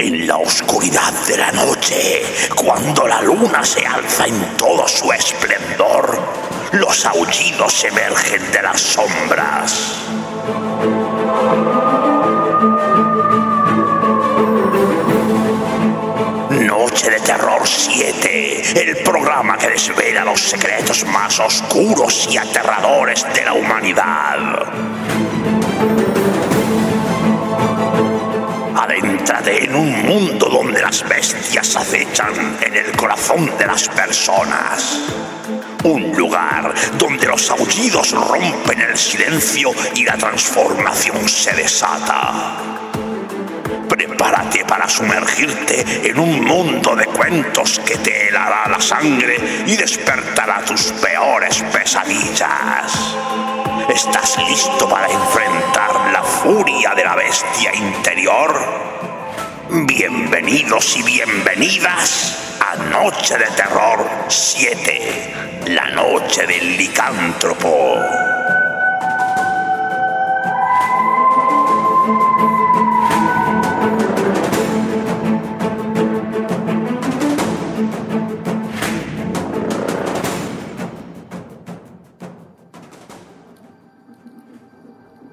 En la oscuridad de la noche, cuando la luna se alza en todo su esplendor, los aullidos emergen de las sombras. Noche de Terror 7, el programa que desvela los secretos más oscuros y aterradores de la humanidad. En un mundo donde las bestias acechan en el corazón de las personas. Un lugar donde los aullidos rompen el silencio y la transformación se desata. Prepárate para sumergirte en un mundo de cuentos que te helará la sangre y despertará tus peores pesadillas. ¿Estás listo para enfrentar la furia de la bestia interior? Bienvenidos y bienvenidas a Noche de Terror 7, la noche del licántropo.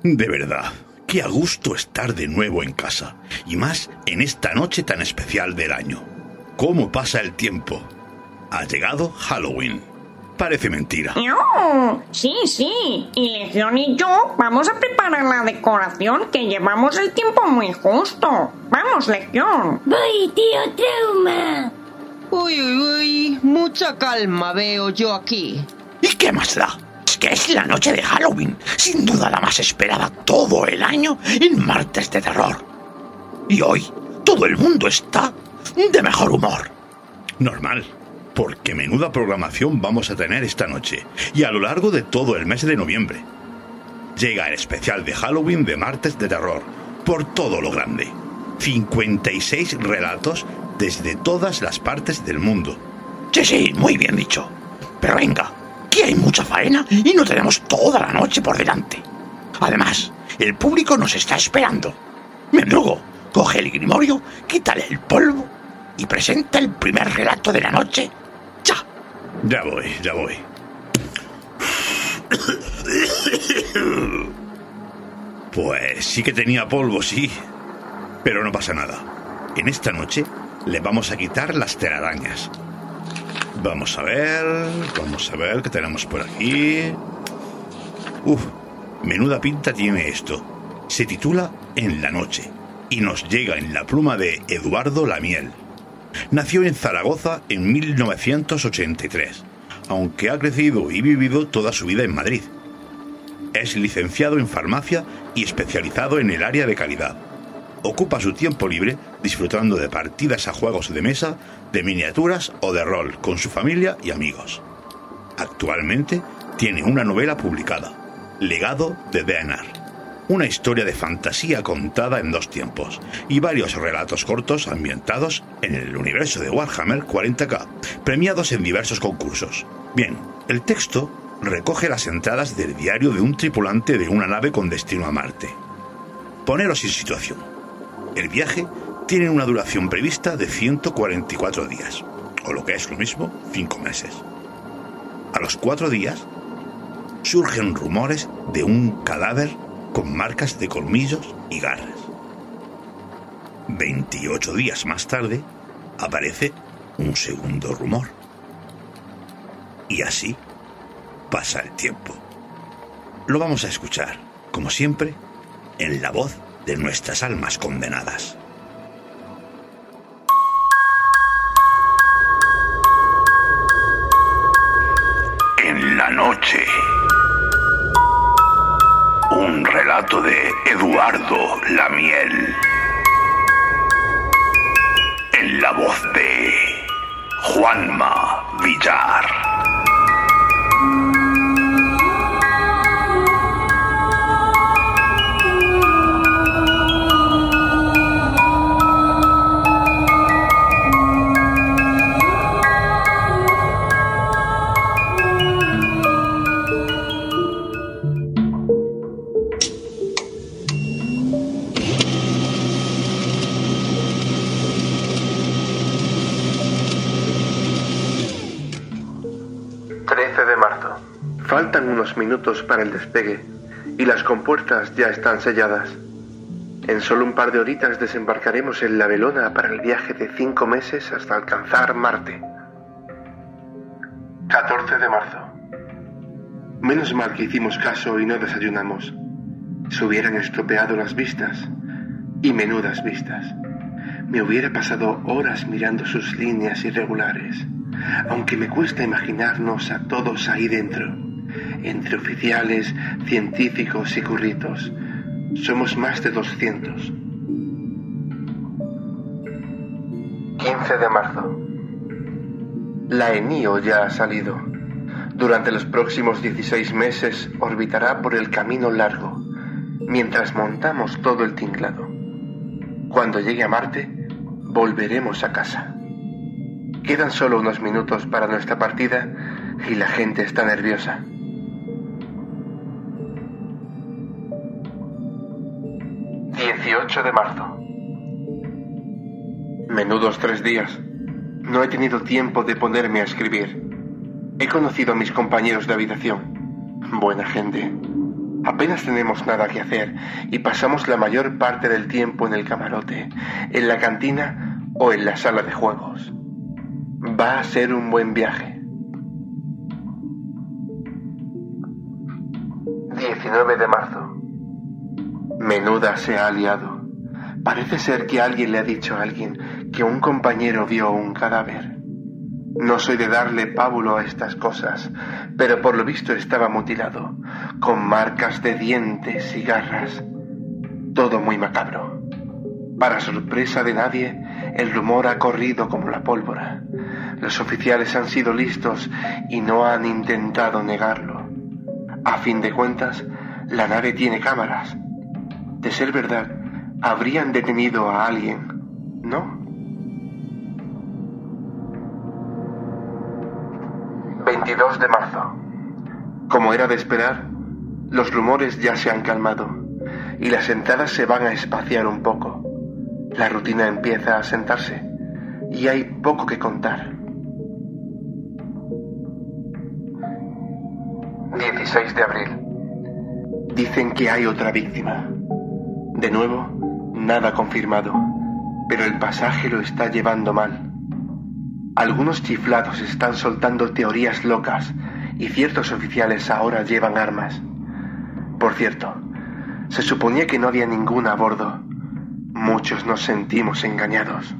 De verdad, qué a gusto estar de nuevo en casa, y más en esta noche tan especial del año. ¿Cómo pasa el tiempo? Ha llegado Halloween. Parece mentira. No, sí, sí. Y Legión y yo vamos a preparar la decoración que llevamos el tiempo muy justo. Vamos, Legión. Voy, tío Trauma. Uy, uy, uy, mucha calma veo yo aquí. ¿Y qué más da? Es que es la noche de Halloween, sin duda la más esperada todo el año en martes de terror. Y hoy todo el mundo está de mejor humor. Normal, porque menuda programación vamos a tener esta noche y a lo largo de todo el mes de noviembre. Llega el especial de Halloween de martes de terror, por todo lo grande. 56 relatos desde todas las partes del mundo. Sí, sí, muy bien dicho. Pero venga, que hay mucha faena y no tenemos toda la noche por delante. Además, el público nos está esperando. Mendrugo, coge el grimorio, quítale el polvo y presenta el primer relato de la noche. ¡Ya! Ya voy, ya voy. Pues sí que tenía polvo, sí. Pero no pasa nada. En esta noche le vamos a quitar las telarañas. Vamos a ver, vamos a ver qué tenemos por aquí. Uf, menuda pinta tiene esto. Se titula En la noche y nos llega en la pluma de Eduardo Lamiel. Nació en Zaragoza en 1983, aunque ha crecido y vivido toda su vida en Madrid. Es licenciado en farmacia y especializado en el área de calidad. Ocupa su tiempo libre disfrutando de partidas a juegos de mesa, de miniaturas o de rol con su familia y amigos. Actualmente tiene una novela publicada, Legado de Deanar, una historia de fantasía contada en dos tiempos y varios relatos cortos ambientados en el universo de Warhammer 40k, premiados en diversos concursos. Bien, el texto recoge las entradas del diario de un tripulante de una nave con destino a Marte. Poneros en situación. El viaje tiene una duración prevista de 144 días, o lo que es lo mismo, 5 meses. A los cuatro días surgen rumores de un cadáver con marcas de colmillos y garras. 28 días más tarde, aparece un segundo rumor. Y así pasa el tiempo. Lo vamos a escuchar, como siempre, en la voz de nuestras almas condenadas. En la noche. Un relato de Eduardo Lamiel. En la voz de Juanma Villar. Unos minutos para el despegue y las compuertas ya están selladas. En solo un par de horitas desembarcaremos en la Velona para el viaje de cinco meses hasta alcanzar Marte. 14 de marzo. Menos mal que hicimos caso y no desayunamos. Se hubieran estropeado las vistas. Y menudas vistas. Me hubiera pasado horas mirando sus líneas irregulares, aunque me cuesta imaginarnos a todos ahí dentro, entre oficiales, científicos y curritos. Somos más de 200. 15 de marzo. La ENIO ya ha salido. Durante los próximos 16 meses orbitará por el camino largo, mientras montamos todo el tinglado. Cuando llegue a Marte, volveremos a casa. Quedan solo unos minutos para nuestra partida y la gente está nerviosa. ...18 de marzo... Menudos tres días. No he tenido tiempo de ponerme a escribir. He conocido a mis compañeros de habitación. Buena gente. Apenas tenemos nada que hacer y pasamos la mayor parte del tiempo en el camarote, en la cantina o en la sala de juegos. Va a ser un buen viaje. 19 de marzo. Menuda se ha liado. Parece ser que alguien le ha dicho a alguien que un compañero vio un cadáver. No soy de darle pábulo a estas cosas, pero por lo visto estaba mutilado, con marcas de dientes y garras. Todo muy macabro. Para sorpresa de nadie, el rumor ha corrido como la pólvora. Los oficiales han sido listos y no han intentado negarlo. A fin de cuentas, la nave tiene cámaras. De ser verdad, habrían detenido a alguien, ¿no? 22 de marzo. Como era de esperar, los rumores ya se han calmado y las entradas se van a espaciar un poco. La rutina empieza a sentarse y hay poco que contar. 16 de abril. Dicen que hay otra víctima. De nuevo, nada confirmado, pero el pasaje lo está llevando mal. Algunos chiflados están soltando teorías locas y ciertos oficiales ahora llevan armas. Por cierto, se suponía que no había ninguna a bordo, Muchos nos sentimos engañados.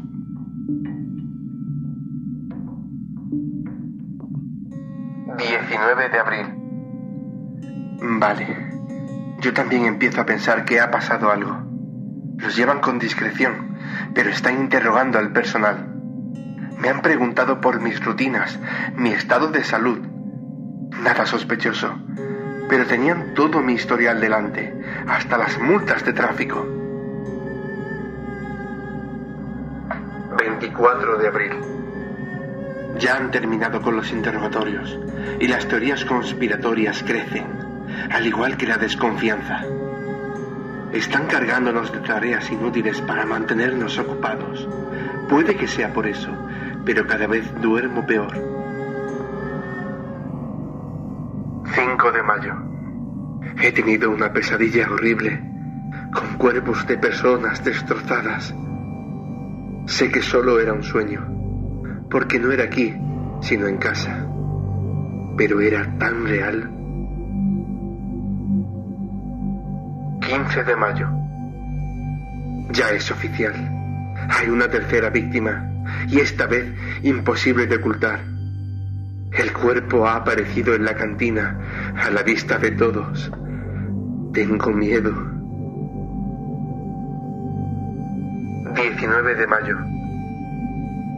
...19 de abril... Vale. Yo también empiezo a pensar que ha pasado algo. Los llevan con discreción, pero están interrogando al personal. Me han preguntado por mis rutinas, mi estado de salud. Nada sospechoso, pero tenían todo mi historial delante, hasta las multas de tráfico. 24 de abril. Ya han terminado con los interrogatorios y las teorías conspiratorias crecen, al igual que la desconfianza. Están cargándonos de tareas inútiles para mantenernos ocupados. Puede que sea por eso, pero cada vez duermo peor. 5 de mayo. He tenido una pesadilla horrible, con cuerpos de personas destrozadas Sé que solo era un sueño, porque no era aquí, sino en casa. Pero era tan real. 15 de mayo. Ya es oficial. Hay una tercera víctima, y esta vez imposible de ocultar. El cuerpo ha aparecido en la cantina, a la vista de todos. Tengo miedo. 19 de mayo.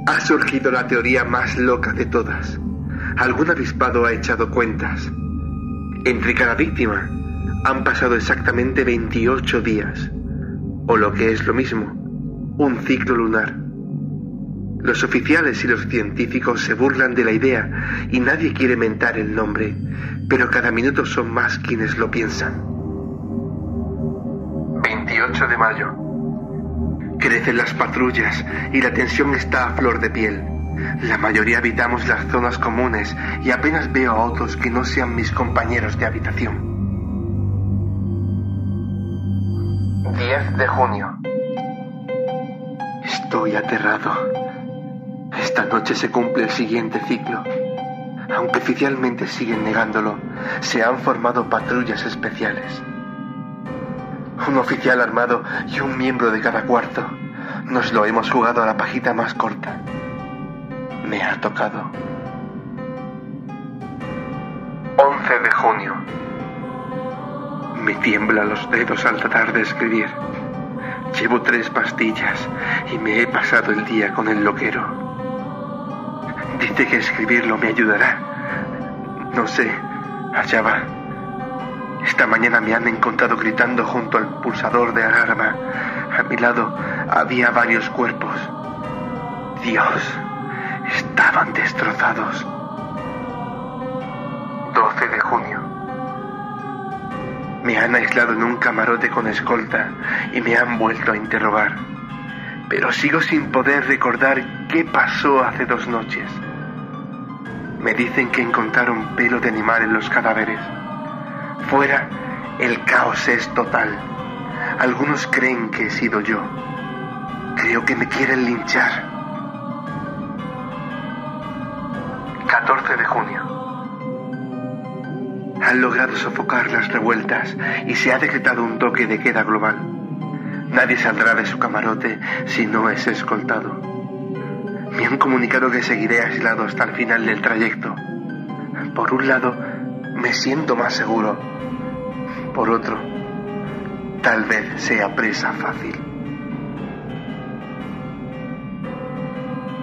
Ha surgido la teoría más loca de todas. Algún avispado ha echado cuentas. Entre cada víctima han pasado exactamente 28 días, o lo que es lo mismo, un ciclo lunar. Los oficiales y los científicos se burlan de la idea y nadie quiere mentar el nombre, pero cada minuto son más quienes lo piensan. 28 de mayo. Crecen las patrullas y la tensión está a flor de piel. La mayoría habitamos las zonas comunes y apenas veo a otros que no sean mis compañeros de habitación. 10 de junio. Estoy aterrado. Esta noche se cumple el siguiente ciclo. Aunque oficialmente siguen negándolo, se han formado patrullas especiales. Un oficial armado y un miembro de cada cuarto. Nos lo hemos jugado a la pajita más corta. Me ha tocado. 11 de junio. Me tiemblan los dedos al tratar de escribir. Llevo tres pastillas y me he pasado el día con el loquero. Dice que escribirlo me ayudará. No sé, allá va. Esta mañana me han encontrado gritando junto al pulsador de alarma. A mi lado había varios cuerpos. Dios, estaban destrozados. 12 de junio. Me han aislado en un camarote con escolta y me han vuelto a interrogar. Pero sigo sin poder recordar qué pasó hace dos noches. Me dicen que encontraron pelo de animal en los cadáveres. Fuera, el caos es total. Algunos creen que he sido yo. Creo que me quieren linchar. 14 de junio. Han logrado sofocar las revueltas y se ha decretado un toque de queda global. Nadie saldrá de su camarote si no es escoltado. Me han comunicado que seguiré aislado hasta el final del trayecto. Por un lado, me siento más seguro. Por otro, tal vez sea presa fácil.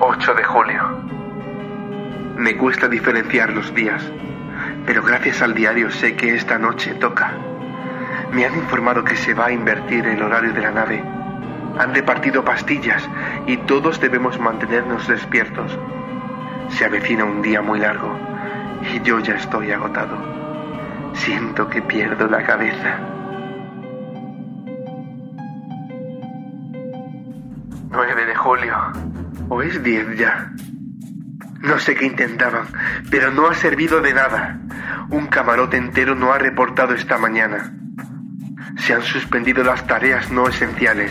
8 de julio. Me cuesta diferenciar los días, pero gracias al diario sé que esta noche toca. Me han informado que se va a invertir el horario de la nave. Han repartido pastillas y todos debemos mantenernos despiertos. Se avecina un día muy largo y yo ya estoy agotado. Siento que pierdo la cabeza. 9 de julio. ¿O es 10 ya? No sé qué intentaban, pero no ha servido de nada. Un camarote entero no ha reportado esta mañana. Se han suspendido las tareas no esenciales.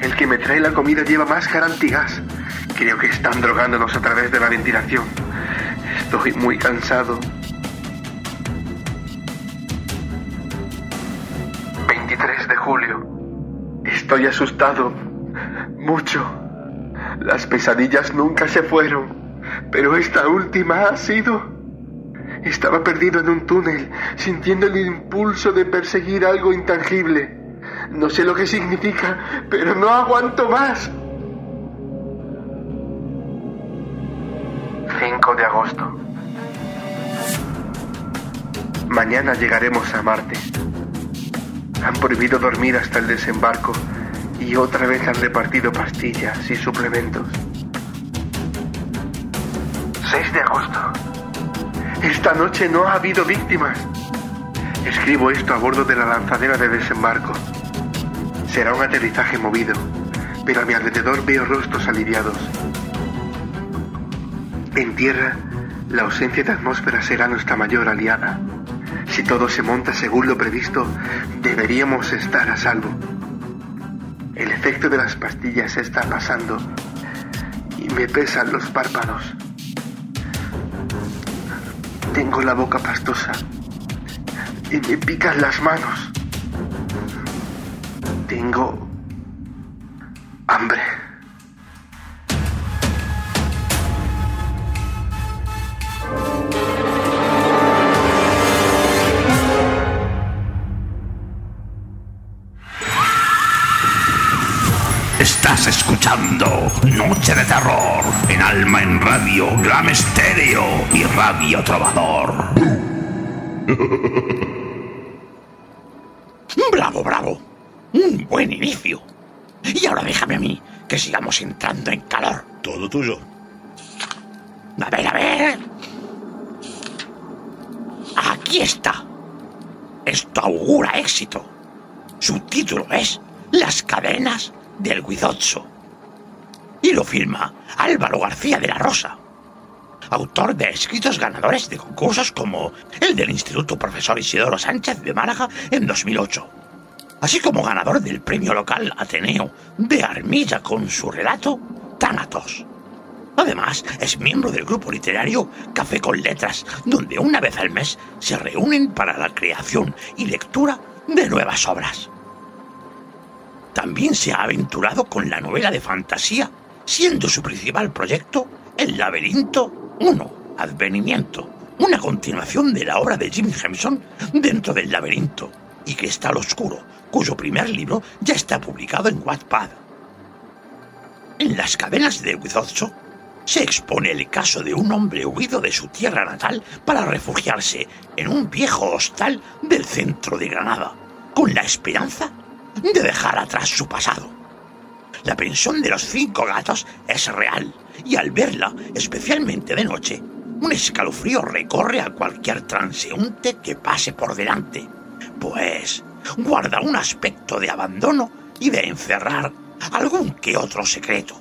El que me trae la comida lleva máscara antigas. Creo que están drogándonos a través de la ventilación. Estoy muy cansado. 23 de julio. Estoy asustado. Mucho. Las pesadillas nunca se fueron, pero esta última ha sido... Estaba perdido en un túnel, sintiendo el impulso de perseguir algo intangible. No sé lo que significa, pero no aguanto más. 5 de agosto. Mañana llegaremos a Marte. Han prohibido dormir hasta el desembarco y otra vez han repartido pastillas y suplementos. 6 de agosto. Esta noche no ha habido víctimas. Escribo esto a bordo de la lanzadera de desembarco. Será un aterrizaje movido, pero a mi alrededor veo rostros aliviados. En tierra, la ausencia de atmósfera será nuestra mayor aliada. Si todo se monta según lo previsto, deberíamos estar a salvo. El efecto de las pastillas está pasando me pesan los párpados. Tengo la boca pastosa y me pican las manos. Tengo hambre. Estás escuchando Noche de Terror en Alma en Radio, Gram Estéreo y Radio Trovador. Bravo, bravo. Un buen inicio. Y ahora déjame a mí que sigamos entrando en calor. Todo tuyo. A ver, a ver. Aquí está. Esto augura éxito. Su título es Las cadenas del Guizotso. Y lo firma Álvaro García de la Rosa, autor de escritos ganadores de concursos como el del Instituto Profesor Isidoro Sánchez de Málaga en 2008, así como ganador del premio local Ateneo de Armilla con su relato Tánatos. Además, es miembro del grupo literario Café con Letras, donde una vez al mes se reúnen para la creación y lectura de nuevas obras. También se ha aventurado con la novela de fantasía, siendo su principal proyecto El laberinto 1, Advenimiento, una continuación de la obra de Jim Henson dentro del laberinto y Cristal Oscuro, cuyo primer libro ya está publicado en Wattpad. En las cadenas de Wizotso se expone el caso de un hombre huido de su tierra natal para refugiarse en un viejo hostal del centro de Granada, con la esperanza de dejar atrás su pasado. La pensión de los cinco gatos es real y al verla, especialmente de noche, un escalofrío recorre a cualquier transeúnte que pase por delante, pues guarda un aspecto de abandono y de encerrar algún que otro secreto.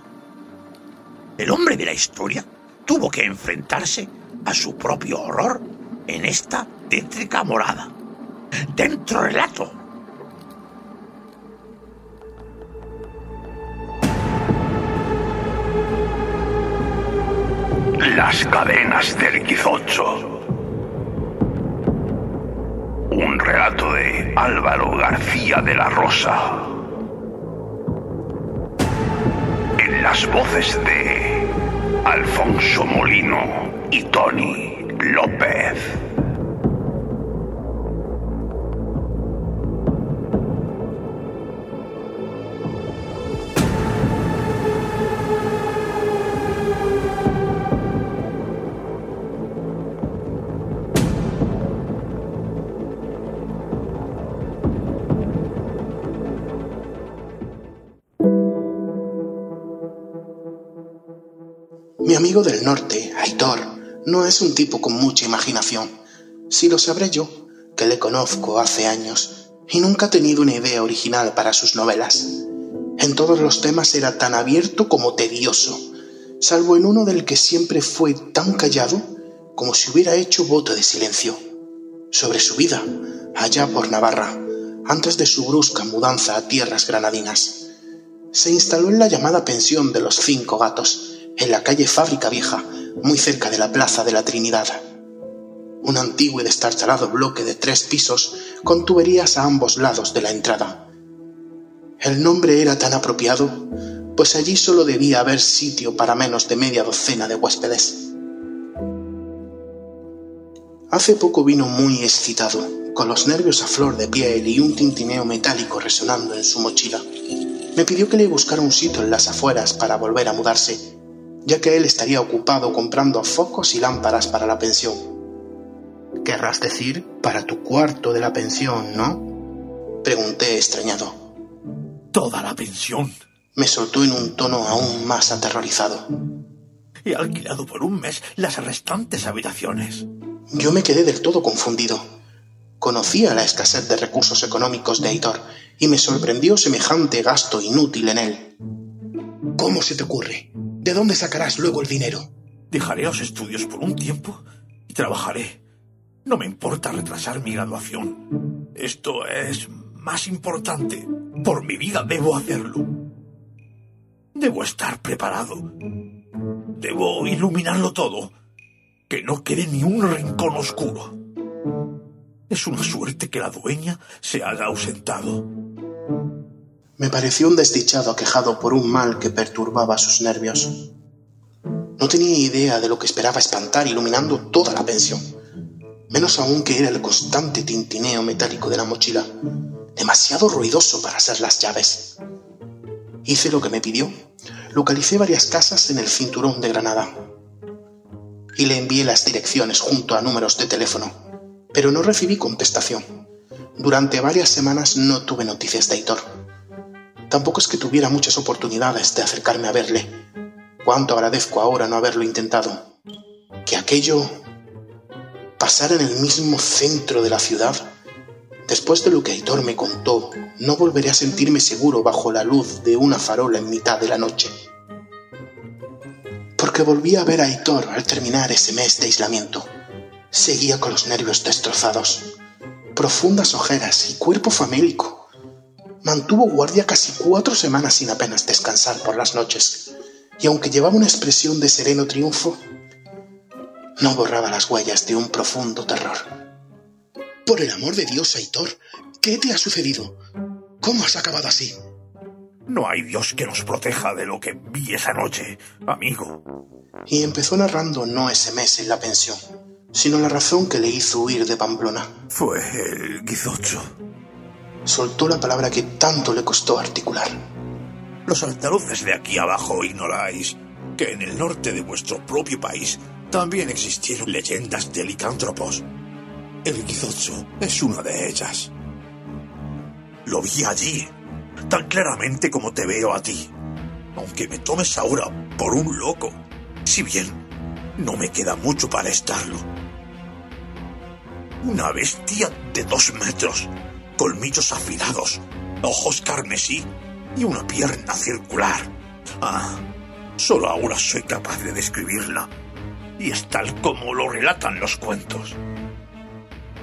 El hombre de la historia tuvo que enfrentarse a su propio horror en esta tétrica morada. Dentro relato. Las cadenas del Quizocho. Un relato de Álvaro García de la Rosa. En las voces de Alfonso Molino y Tony López. Del norte, Aitor, no es un tipo con mucha imaginación. Si lo sabré yo, que le conozco hace años y nunca ha tenido una idea original para sus novelas. En todos los temas era tan abierto como tedioso, salvo en uno del que siempre fue tan callado como si hubiera hecho voto de silencio. Sobre su vida, allá por Navarra, antes de su brusca mudanza a tierras granadinas. Se instaló en la llamada pensión de los cinco gatos, en la calle Fábrica Vieja, muy cerca de la Plaza de la Trinidad. Un antiguo y destartalado bloque de tres pisos con tuberías a ambos lados de la entrada. El nombre era tan apropiado, pues allí solo debía haber sitio para menos de media docena de huéspedes. Hace poco vino muy excitado, con los nervios a flor de piel y un tintineo metálico resonando en su mochila. Me pidió que le buscara un sitio en las afueras para volver a mudarse ya que él estaría ocupado comprando focos y lámparas para la pensión. Querrás decir para tu cuarto de la pensión, ¿no? Pregunté extrañado. Toda la pensión. Me soltó en un tono aún más aterrorizado. He alquilado por un mes las restantes habitaciones. Yo me quedé del todo confundido. Conocía la escasez de recursos económicos de Aitor y me sorprendió semejante gasto inútil en él. ¿Cómo se te ocurre? ¿De dónde sacarás luego el dinero? Dejaré los estudios por un tiempo y trabajaré. No me importa retrasar mi graduación. Esto es más importante. Por mi vida debo hacerlo. Debo estar preparado. Debo iluminarlo todo. Que no quede ni un rincón oscuro. Es una suerte que la dueña se haya ausentado. Me pareció un desdichado aquejado por un mal que perturbaba sus nervios. No tenía idea de lo que esperaba espantar iluminando toda la pensión, menos aún que era el constante tintineo metálico de la mochila, demasiado ruidoso para ser las llaves. Hice lo que me pidió. Localicé varias casas en el cinturón de Granada y le envié las direcciones junto a números de teléfono, pero no recibí contestación. Durante varias semanas no tuve noticias de Aitor. Tampoco es que tuviera muchas oportunidades de acercarme a verle. Cuánto agradezco ahora no haberlo intentado. Que aquello pasara en el mismo centro de la ciudad. Después de lo que Aitor me contó, no volveré a sentirme seguro bajo la luz de una farola en mitad de la noche porque volví a ver a Aitor al terminar ese mes de aislamiento. Seguía con los nervios destrozados, profundas ojeras y cuerpo famélico. Mantuvo guardia casi cuatro semanas sin apenas descansar por las noches, y aunque llevaba una expresión de sereno triunfo, no borraba las huellas de un profundo terror. Por el amor de Dios, Aitor, ¿qué te ha sucedido? ¿Cómo has acabado así? No hay Dios que nos proteja de lo que vi esa noche, amigo. Y empezó narrando no ese mes en la pensión, sino la razón que le hizo huir de Pamplona. Fue el guizocho. Soltó la palabra que tanto le costó articular. Los andaluces de aquí abajo ignoráis que en el norte de vuestro propio país también existieron leyendas de licántropos. El guizocho es una de ellas. Lo vi allí, tan claramente como te veo a ti. Aunque me tomes ahora por un loco, si bien no me queda mucho para estarlo. Una bestia de dos metros, colmillos afilados, ojos carmesí y una pierna circular. Ah, solo ahora soy capaz de describirla. Y es tal como lo relatan los cuentos.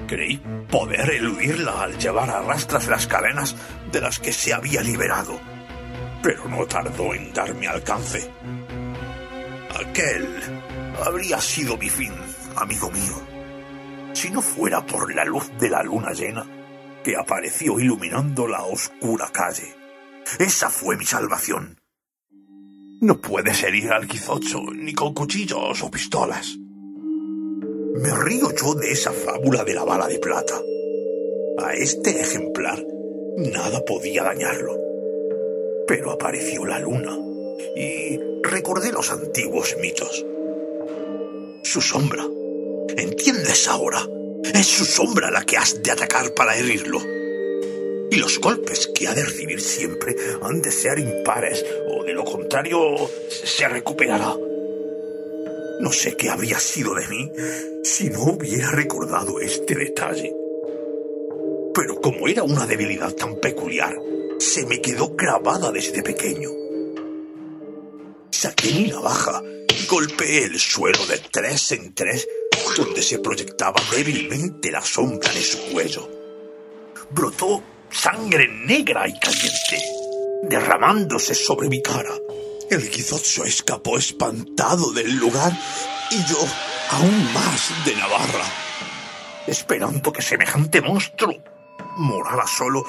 Creí poder eludirla al llevar a rastras las cadenas de las que se había liberado, pero no tardó en darme alcance. Aquel habría sido mi fin, amigo mío, si no fuera por la luz de la luna llena que apareció iluminando la oscura calle. Esa fue mi salvación. No puedes herir al quizocho ni con cuchillos o pistolas. Me río yo de esa fábula de la bala de plata. A este ejemplar nada podía dañarlo. Pero apareció la luna y recordé los antiguos mitos. Su sombra. ¿Entiendes ahora? Es su sombra la que has de atacar para herirlo. Y los golpes que ha de recibir siempre han de ser impares, o de lo contrario se recuperará. No sé qué habría sido de mí si no hubiera recordado este detalle. Pero como era una debilidad tan peculiar, se me quedó grabada desde pequeño. Saqué mi navaja y golpeé el suelo de tres en tres donde se proyectaba débilmente la sombra de su cuello. Brotó sangre negra y caliente, derramándose sobre mi cara. El guizocho escapó espantado del lugar y yo aún más de Navarra, esperando que semejante monstruo morara solo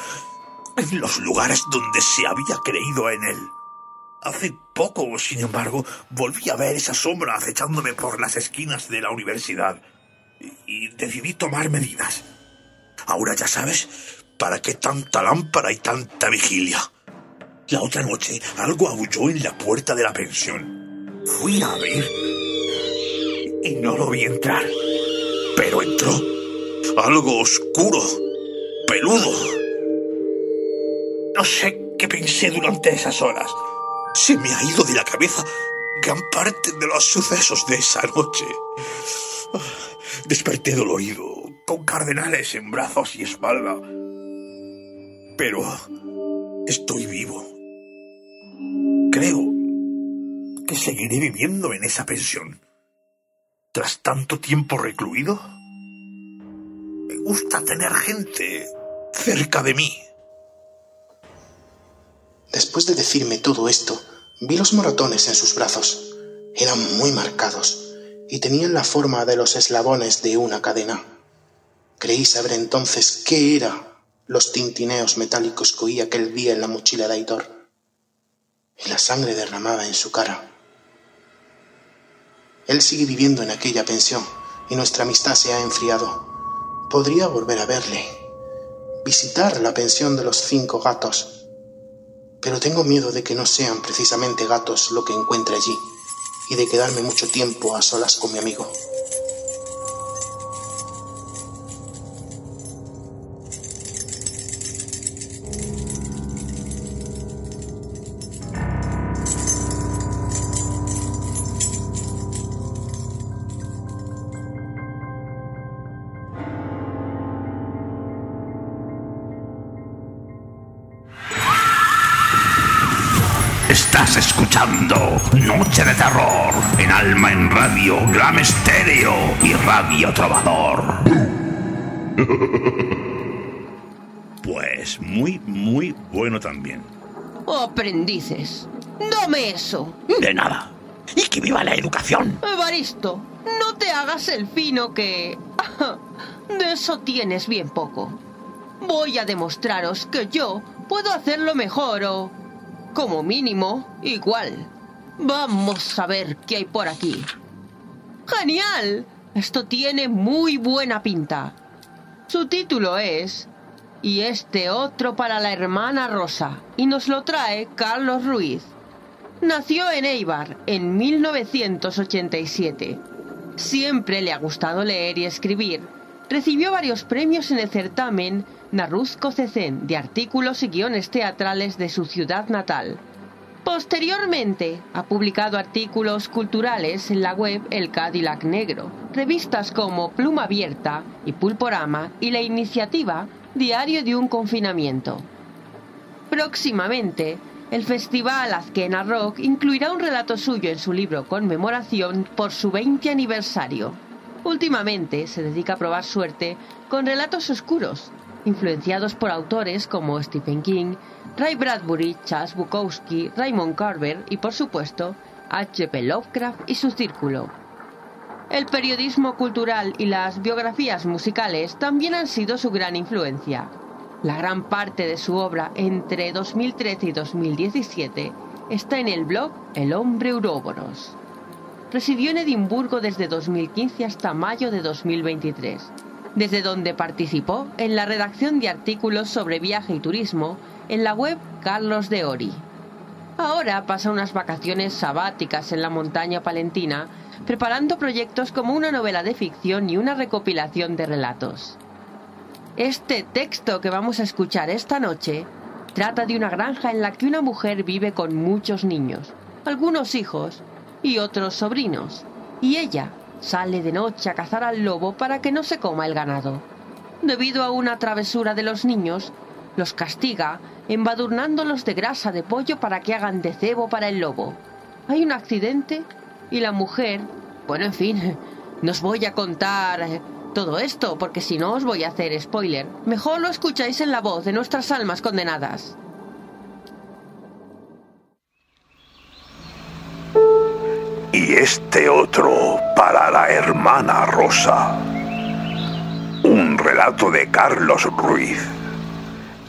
en los lugares donde se había creído en él. Hace poco, sin embargo, volví a ver esa sombra acechándome por las esquinas de la universidad y, decidí tomar medidas. Ahora ya sabes para qué tanta lámpara y tanta vigilia. La otra noche algo aulló en la puerta de la pensión. Fui a ver y no lo vi entrar. Pero entró. Algo oscuro, peludo. No sé qué pensé durante esas horas. Se me ha ido de la cabeza gran parte de los sucesos de esa noche. Desperté dolorido, con cardenales en brazos y espalda. Pero estoy vivo creo que seguiré viviendo en esa pensión. Tras tanto tiempo recluido, me gusta tener gente cerca de mí. Después de decirme todo esto, vi los moratones en sus brazos Eran muy marcados y tenían la forma de los eslabones de una cadena. Creí saber entonces qué eran los tintineos metálicos que oí aquel día en la mochila de Aitor. Y la sangre derramaba en su cara. Él sigue viviendo en aquella pensión y nuestra amistad se ha enfriado. Podría volver a verle, visitar la pensión de los cinco gatos, pero tengo miedo de que no sean precisamente gatos lo que encuentre allí y de quedarme mucho tiempo a solas con mi amigo. Noche de Terror en Alma en Radio, Glam Estéreo y Radio Trovador. Pues muy, muy bueno también. Aprendices. Dame eso. De nada. Y que viva la educación. Evaristo, no te hagas el fino que... De eso tienes bien poco. Voy a demostraros que yo puedo hacerlo mejor o... Como mínimo, igual. Vamos a ver qué hay por aquí. ¡Genial! Esto tiene muy buena pinta. Su título es Y este otro para la hermana Rosa, y nos lo trae Carlos Ruiz. Nació en Eibar en 1987. Siempre le ha gustado leer y escribir. Recibió varios premios en el certamen Naruzco Cecén de artículos y guiones teatrales de su ciudad natal. Posteriormente, ha publicado artículos culturales en la web El Cadillac Negro, revistas como Pluma Abierta y Pulporama y la iniciativa Diario de un Confinamiento. Próximamente, el Festival Azquena Rock incluirá un relato suyo en su libro Conmemoración por su 20 aniversario. Últimamente se dedica a probar suerte con relatos oscuros, influenciados por autores como Stephen King, Ray Bradbury, Charles Bukowski, Raymond Carver y, por supuesto, H.P. Lovecraft y su círculo. El periodismo cultural y las biografías musicales también han sido su gran influencia. La gran parte de su obra entre 2013 y 2017 está en el blog El hombre Uroboros. Residió en Edimburgo desde 2015 hasta mayo de 2023 desde donde participó en la redacción de artículos sobre viaje y turismo en la web Carlos de Ori. Ahora pasa unas vacaciones sabáticas en la montaña palentina, preparando proyectos como una novela de ficción y una recopilación de relatos. Este texto que vamos a escuchar esta noche trata de una granja en la que una mujer vive con muchos niños, algunos hijos y otros sobrinos, y ella Sale de noche a cazar al lobo para que no se coma el ganado. Debido a una travesura de los niños, los castiga embadurnándolos de grasa de pollo para que hagan de cebo para el lobo. Hay un accidente y la mujer... Bueno, en fin, no os voy a contar eh, todo esto porque si no os voy a hacer spoiler. Mejor lo escucháis en la voz de nuestras almas condenadas. Y este otro para la hermana Rosa. Un relato de Carlos Ruiz,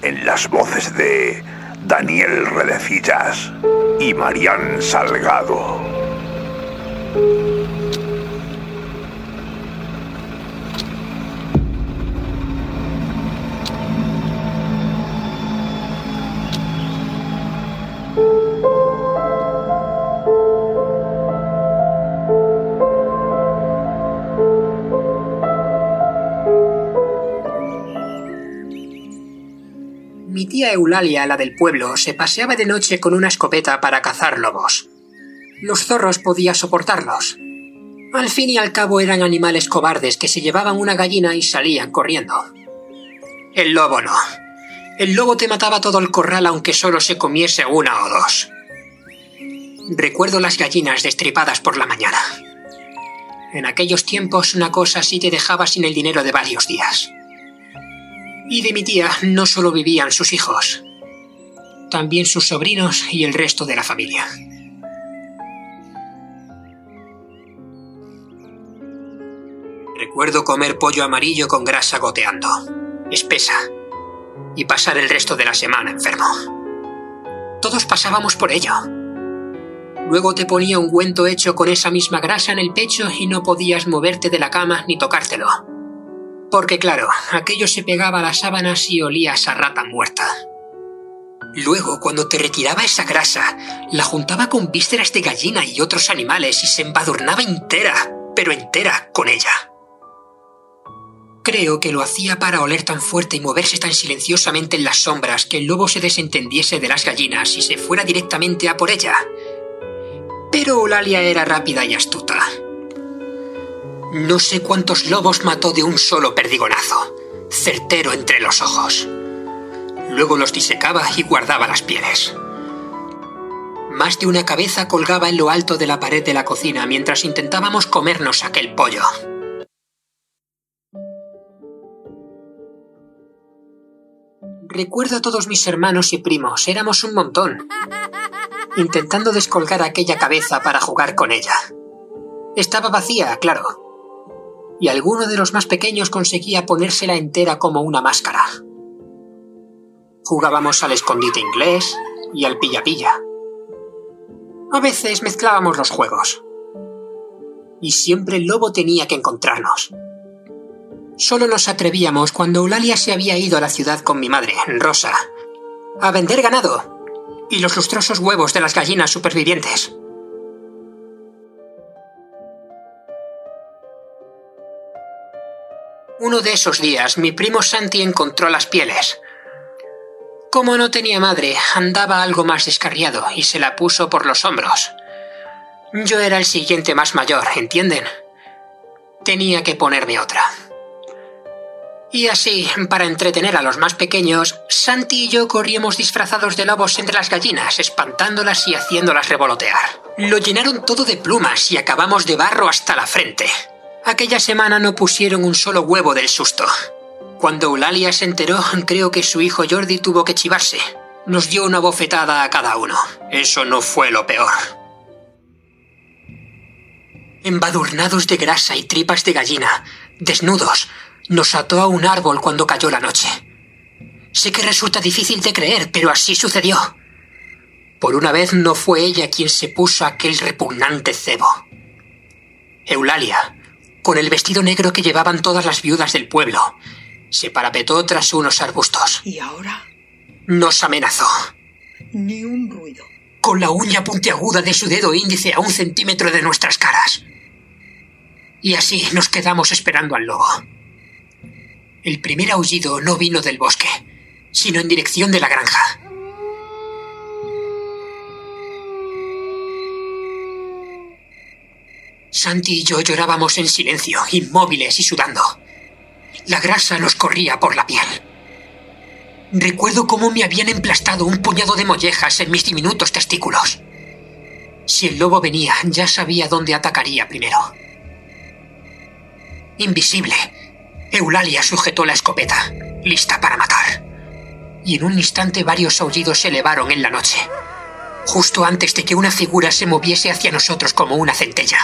en las voces de Daniel Redecillas y Marián Salgado. Eulalia, la del pueblo, se paseaba de noche con una escopeta para cazar lobos. Los zorros podía soportarlos. Al fin y al cabo eran animales cobardes que se llevaban una gallina y salían corriendo. El lobo no. El lobo te mataba todo el corral aunque solo se comiese una o dos. Recuerdo las gallinas destripadas por la mañana. En aquellos tiempos una cosa así te dejaba sin el dinero de varios días. Y de mi tía no solo vivían sus hijos, también sus sobrinos y el resto de la familia. Recuerdo comer pollo amarillo con grasa goteando, espesa, y pasar el resto de la semana enfermo. Todos pasábamos por ello. Luego te ponía un ungüento hecho con esa misma grasa en el pecho y no podías moverte de la cama ni tocártelo porque claro, aquello se pegaba a las sábanas y olías a rata muerta. Luego, cuando te retiraba esa grasa, la juntaba con vísceras de gallina y otros animales y se embadurnaba entera, pero entera, con ella. Creo que lo hacía para oler tan fuerte y moverse tan silenciosamente en las sombras que el lobo se desentendiese de las gallinas y se fuera directamente a por ella. Pero Eulalia era rápida y astuta. No sé cuántos lobos mató de un solo perdigonazo, certero entre los ojos. Luego los disecaba y guardaba las pieles. Más de una cabeza colgaba en lo alto de la pared de la cocina mientras intentábamos comernos aquel pollo. Recuerdo a todos mis hermanos y primos, éramos un montón, intentando descolgar aquella cabeza para jugar con ella. Estaba vacía, claro, y alguno de los más pequeños conseguía ponérsela entera como una máscara. Jugábamos al escondite inglés y al pilla-pilla. A veces mezclábamos los juegos. Y siempre el lobo tenía que encontrarnos. Solo nos atrevíamos cuando Eulalia se había ido a la ciudad con mi madre, Rosa, a vender ganado y los lustrosos huevos de las gallinas supervivientes. Uno de esos días mi primo Santi encontró las pieles. Como no tenía madre, andaba algo más descarriado y se la puso por los hombros. Yo era el siguiente más mayor, ¿entienden? Tenía que ponerme otra. Y así, para entretener a los más pequeños, Santi y yo corríamos disfrazados de lobos entre las gallinas, espantándolas y haciéndolas revolotear. Lo llenaron todo de plumas y acabamos de barro hasta la frente. Aquella semana no pusieron un solo huevo del susto. Cuando Eulalia se enteró, creo que su hijo Jordi tuvo que chivarse. Nos dio una bofetada a cada uno. Eso no fue lo peor. Embadurnados de grasa y tripas de gallina, desnudos, nos ató a un árbol cuando cayó la noche. Sé que resulta difícil de creer, pero así sucedió. Por una vez no fue ella quien se puso aquel repugnante cebo. Eulalia, con el vestido negro que llevaban todas las viudas del pueblo, se parapetó tras unos arbustos. ¿Y ahora? Nos amenazó. Ni un ruido. Con la uña puntiaguda de su dedo índice a un centímetro de nuestras caras. Y así nos quedamos esperando al lobo. El primer aullido no vino del bosque, sino en dirección de la granja. Santi y yo llorábamos en silencio, inmóviles y sudando. La grasa nos corría por la piel. Recuerdo cómo me habían emplastado un puñado de mollejas en mis diminutos testículos. Si el lobo venía, ya sabía dónde atacaría primero. Invisible, Eulalia sujetó la escopeta, lista para matar. Y en un instante varios aullidos se elevaron en la noche, justo antes de que una figura se moviese hacia nosotros como una centella.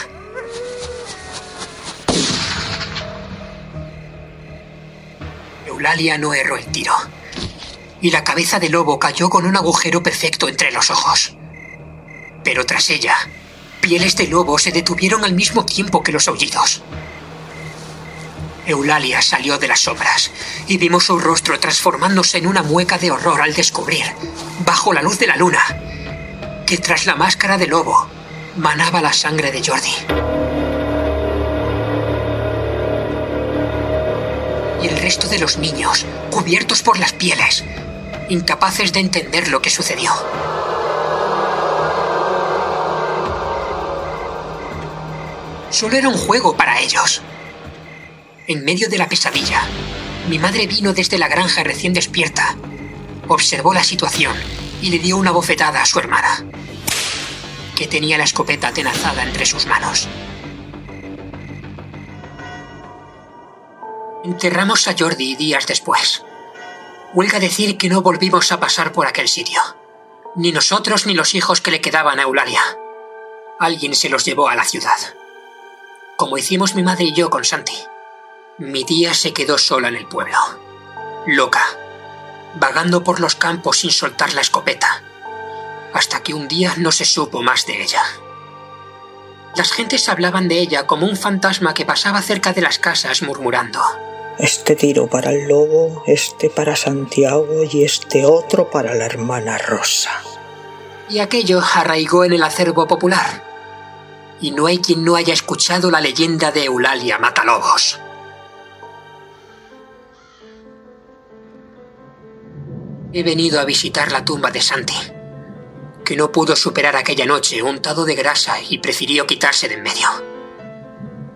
Eulalia no erró el tiro, y la cabeza del lobo cayó con un agujero perfecto entre los ojos. Pero tras ella, pieles de lobo se detuvieron al mismo tiempo que los aullidos. Eulalia salió de las sombras y vimos su rostro transformándose en una mueca de horror al descubrir, bajo la luz de la luna, que tras la máscara de lobo manaba la sangre de Jordi. Resto de los niños, cubiertos por las pieles, incapaces de entender lo que sucedió. Solo era un juego para ellos en medio de la pesadilla. Mi madre vino desde la granja recién despierta, observó la situación y le dio una bofetada a su hermana, que tenía la escopeta atenazada entre sus manos. Enterramos a Jordi días después. Huelga decir que no volvimos a pasar por aquel sitio. Ni nosotros ni los hijos que le quedaban a Eulalia. Alguien se los llevó a la ciudad. Como hicimos mi madre y yo con Santi Mi tía se quedó sola en el pueblo, loca, vagando por los campos sin soltar la escopeta, hasta que un día no se supo más de ella. Las gentes hablaban de ella como un fantasma que pasaba cerca de las casas murmurando. Este tiro para el lobo, este para Santiago y este otro para la hermana Rosa. Y aquello arraigó en el acervo popular. Y no hay quien no haya escuchado la leyenda de Eulalia Matalobos. He venido a visitar la tumba de Santi, que no pudo superar aquella noche untado de grasa y prefirió quitarse de en medio.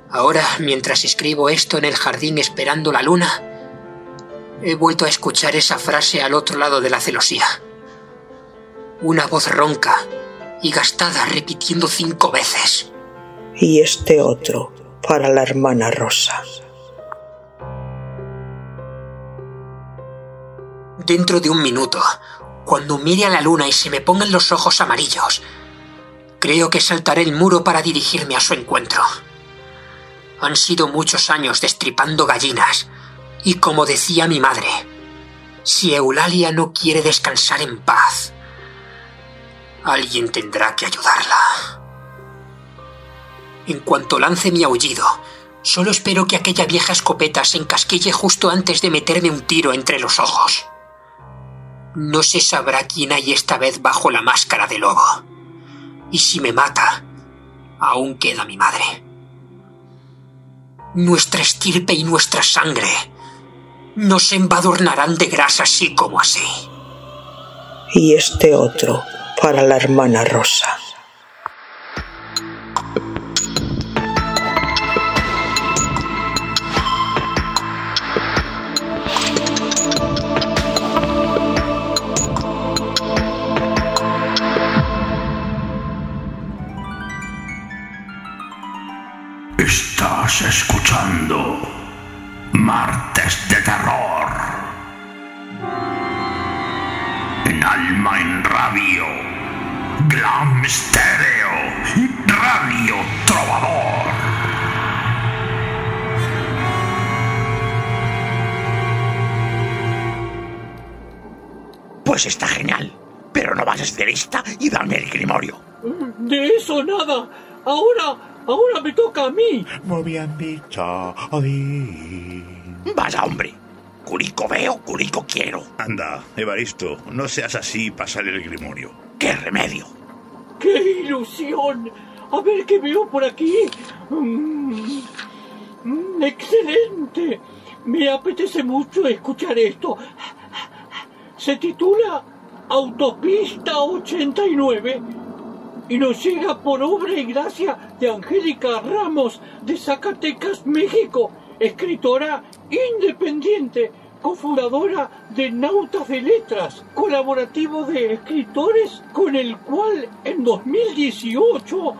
Ahora, mientras escribo esto en el jardín esperando la luna, he vuelto a escuchar esa frase al otro lado de la celosía. Una voz ronca y gastada repitiendo cinco veces. Y este otro para la hermana Rosa. Dentro de un minuto, cuando mire a la luna y se me pongan los ojos amarillos, creo que saltaré el muro para dirigirme a su encuentro. Han sido muchos años destripando gallinas, y como decía mi madre, si Eulalia no quiere descansar en paz, alguien tendrá que ayudarla. En cuanto lance mi aullido, solo espero que aquella vieja escopeta se encasquille justo antes de meterme un tiro entre los ojos. No se sabrá quién hay esta vez bajo la máscara de lobo. Y si me mata, aún queda mi madre. Nuestra estirpe y nuestra sangre nos embadurnarán de grasa así como así. Y este otro para la hermana Rosa. Estás escuchando Martes de Terror. En Alma en Radio. Glam Stereo. Radio Trovador. Pues está genial. Pero no vas a ser lista y dame el grimorio. De eso nada. Ahora, ahora me toca a mí. Dicho. Odín. Vaya hombre. Curico veo, curico quiero. Anda, Evaristo, no seas así para salir el grimorio. ¡Qué remedio! ¡Qué ilusión! A ver qué veo por aquí. Mm, mm, ¡Excelente! Me apetece mucho escuchar esto. Se titula Autopista 89 y nos llega por obra y gracia de Angélica Ramos de Zacatecas, México, escritora independiente, cofundadora de Nautas de Letras, colaborativo de escritores con el cual en 2018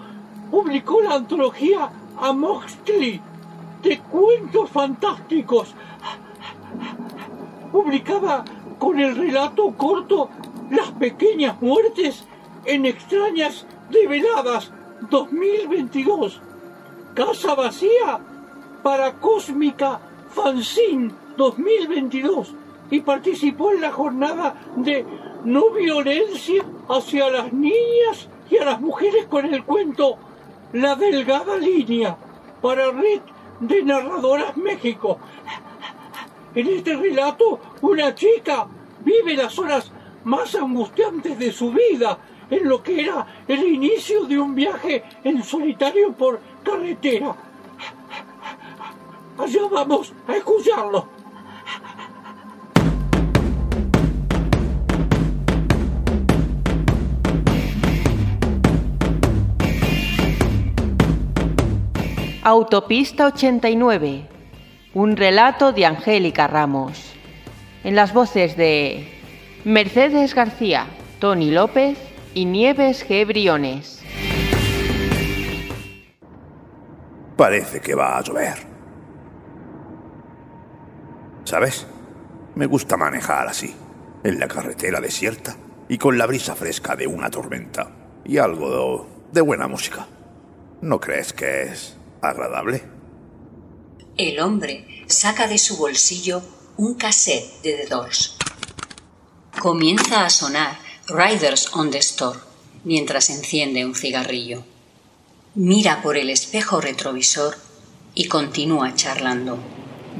publicó la antología Amoxtli de cuentos fantásticos, publicada con el relato corto Las pequeñas muertes en extrañas develadas 2022. Casa vacía para Cósmica Fanzine 2022 y participó en la jornada de no violencia hacia las niñas y a las mujeres con el cuento La Delgada Línea para Red de Narradoras México. En este relato, una chica vive las horas más angustiantes de su vida en lo que era el inicio de un viaje en solitario por carretera. Allá vamos a escucharlo. Autopista 89. Un relato de Angélica Ramos. En las voces de Mercedes García, Tony López y Nieves G. Briones. Parece que va a llover. ¿Sabes? Me gusta manejar así, en la carretera desierta y con la brisa fresca de una tormenta y algo de buena música. ¿No crees que es agradable? El hombre saca de su bolsillo un cassette de The Doors. Comienza a sonar Riders on the Store mientras enciende un cigarrillo. Mira por el espejo retrovisor y continúa charlando.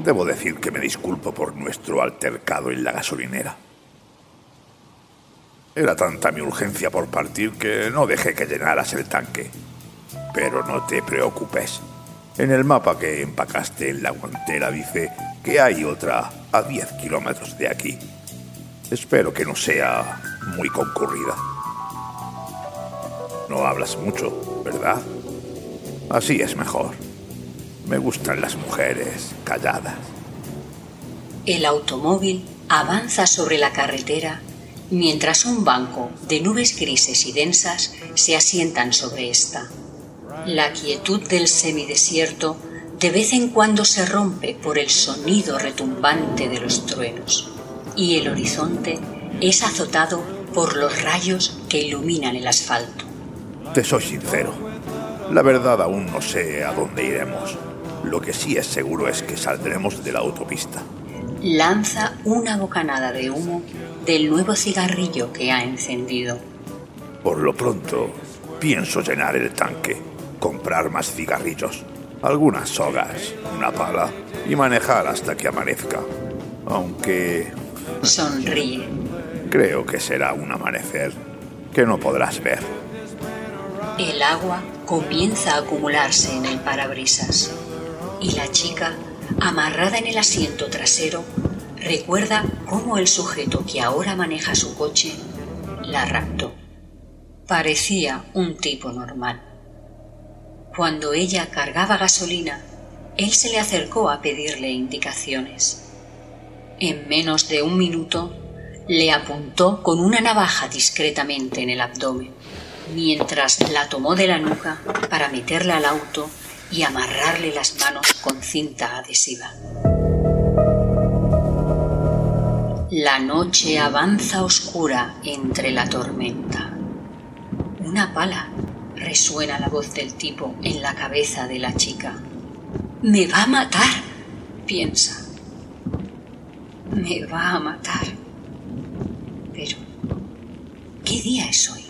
Debo decir que me disculpo por nuestro altercado en la gasolinera. Era tanta mi urgencia por partir que no dejé que llenaras el tanque. Pero no te preocupes. En el mapa que empacaste en la guantera dice que hay otra a 10 kilómetros de aquí. Espero que no sea muy concurrida. No hablas mucho, ¿verdad? Así es mejor. Me gustan las mujeres calladas. El automóvil avanza sobre la carretera mientras un banco de nubes grises y densas se asientan sobre esta. La quietud del semidesierto de vez en cuando se rompe por el sonido retumbante de los truenos y el horizonte es azotado por los rayos que iluminan el asfalto. Te soy sincero. La verdad aún no sé a dónde iremos. Lo que sí es seguro es que saldremos de la autopista. Lanza una bocanada de humo del nuevo cigarrillo que ha encendido. Por lo pronto, pienso llenar el tanque, comprar más cigarrillos, algunas sogas, una pala y manejar hasta que amanezca. Aunque... Sonríe. Creo que será un amanecer que no podrás ver. El agua comienza a acumularse en el parabrisas y la chica, amarrada en el asiento trasero, recuerda cómo el sujeto que ahora maneja su coche la raptó. Parecía un tipo normal. Cuando ella cargaba gasolina, él se le acercó a pedirle indicaciones. En menos de un minuto le apuntó con una navaja discretamente en el abdomen, mientras la tomó de la nuca para meterla al auto y amarrarle las manos con cinta adhesiva. La noche avanza oscura entre la tormenta. Una pala, resuena la voz del tipo en la cabeza de la chica. Me va a matar, piensa. Me va a matar. Pero, ¿qué día es hoy?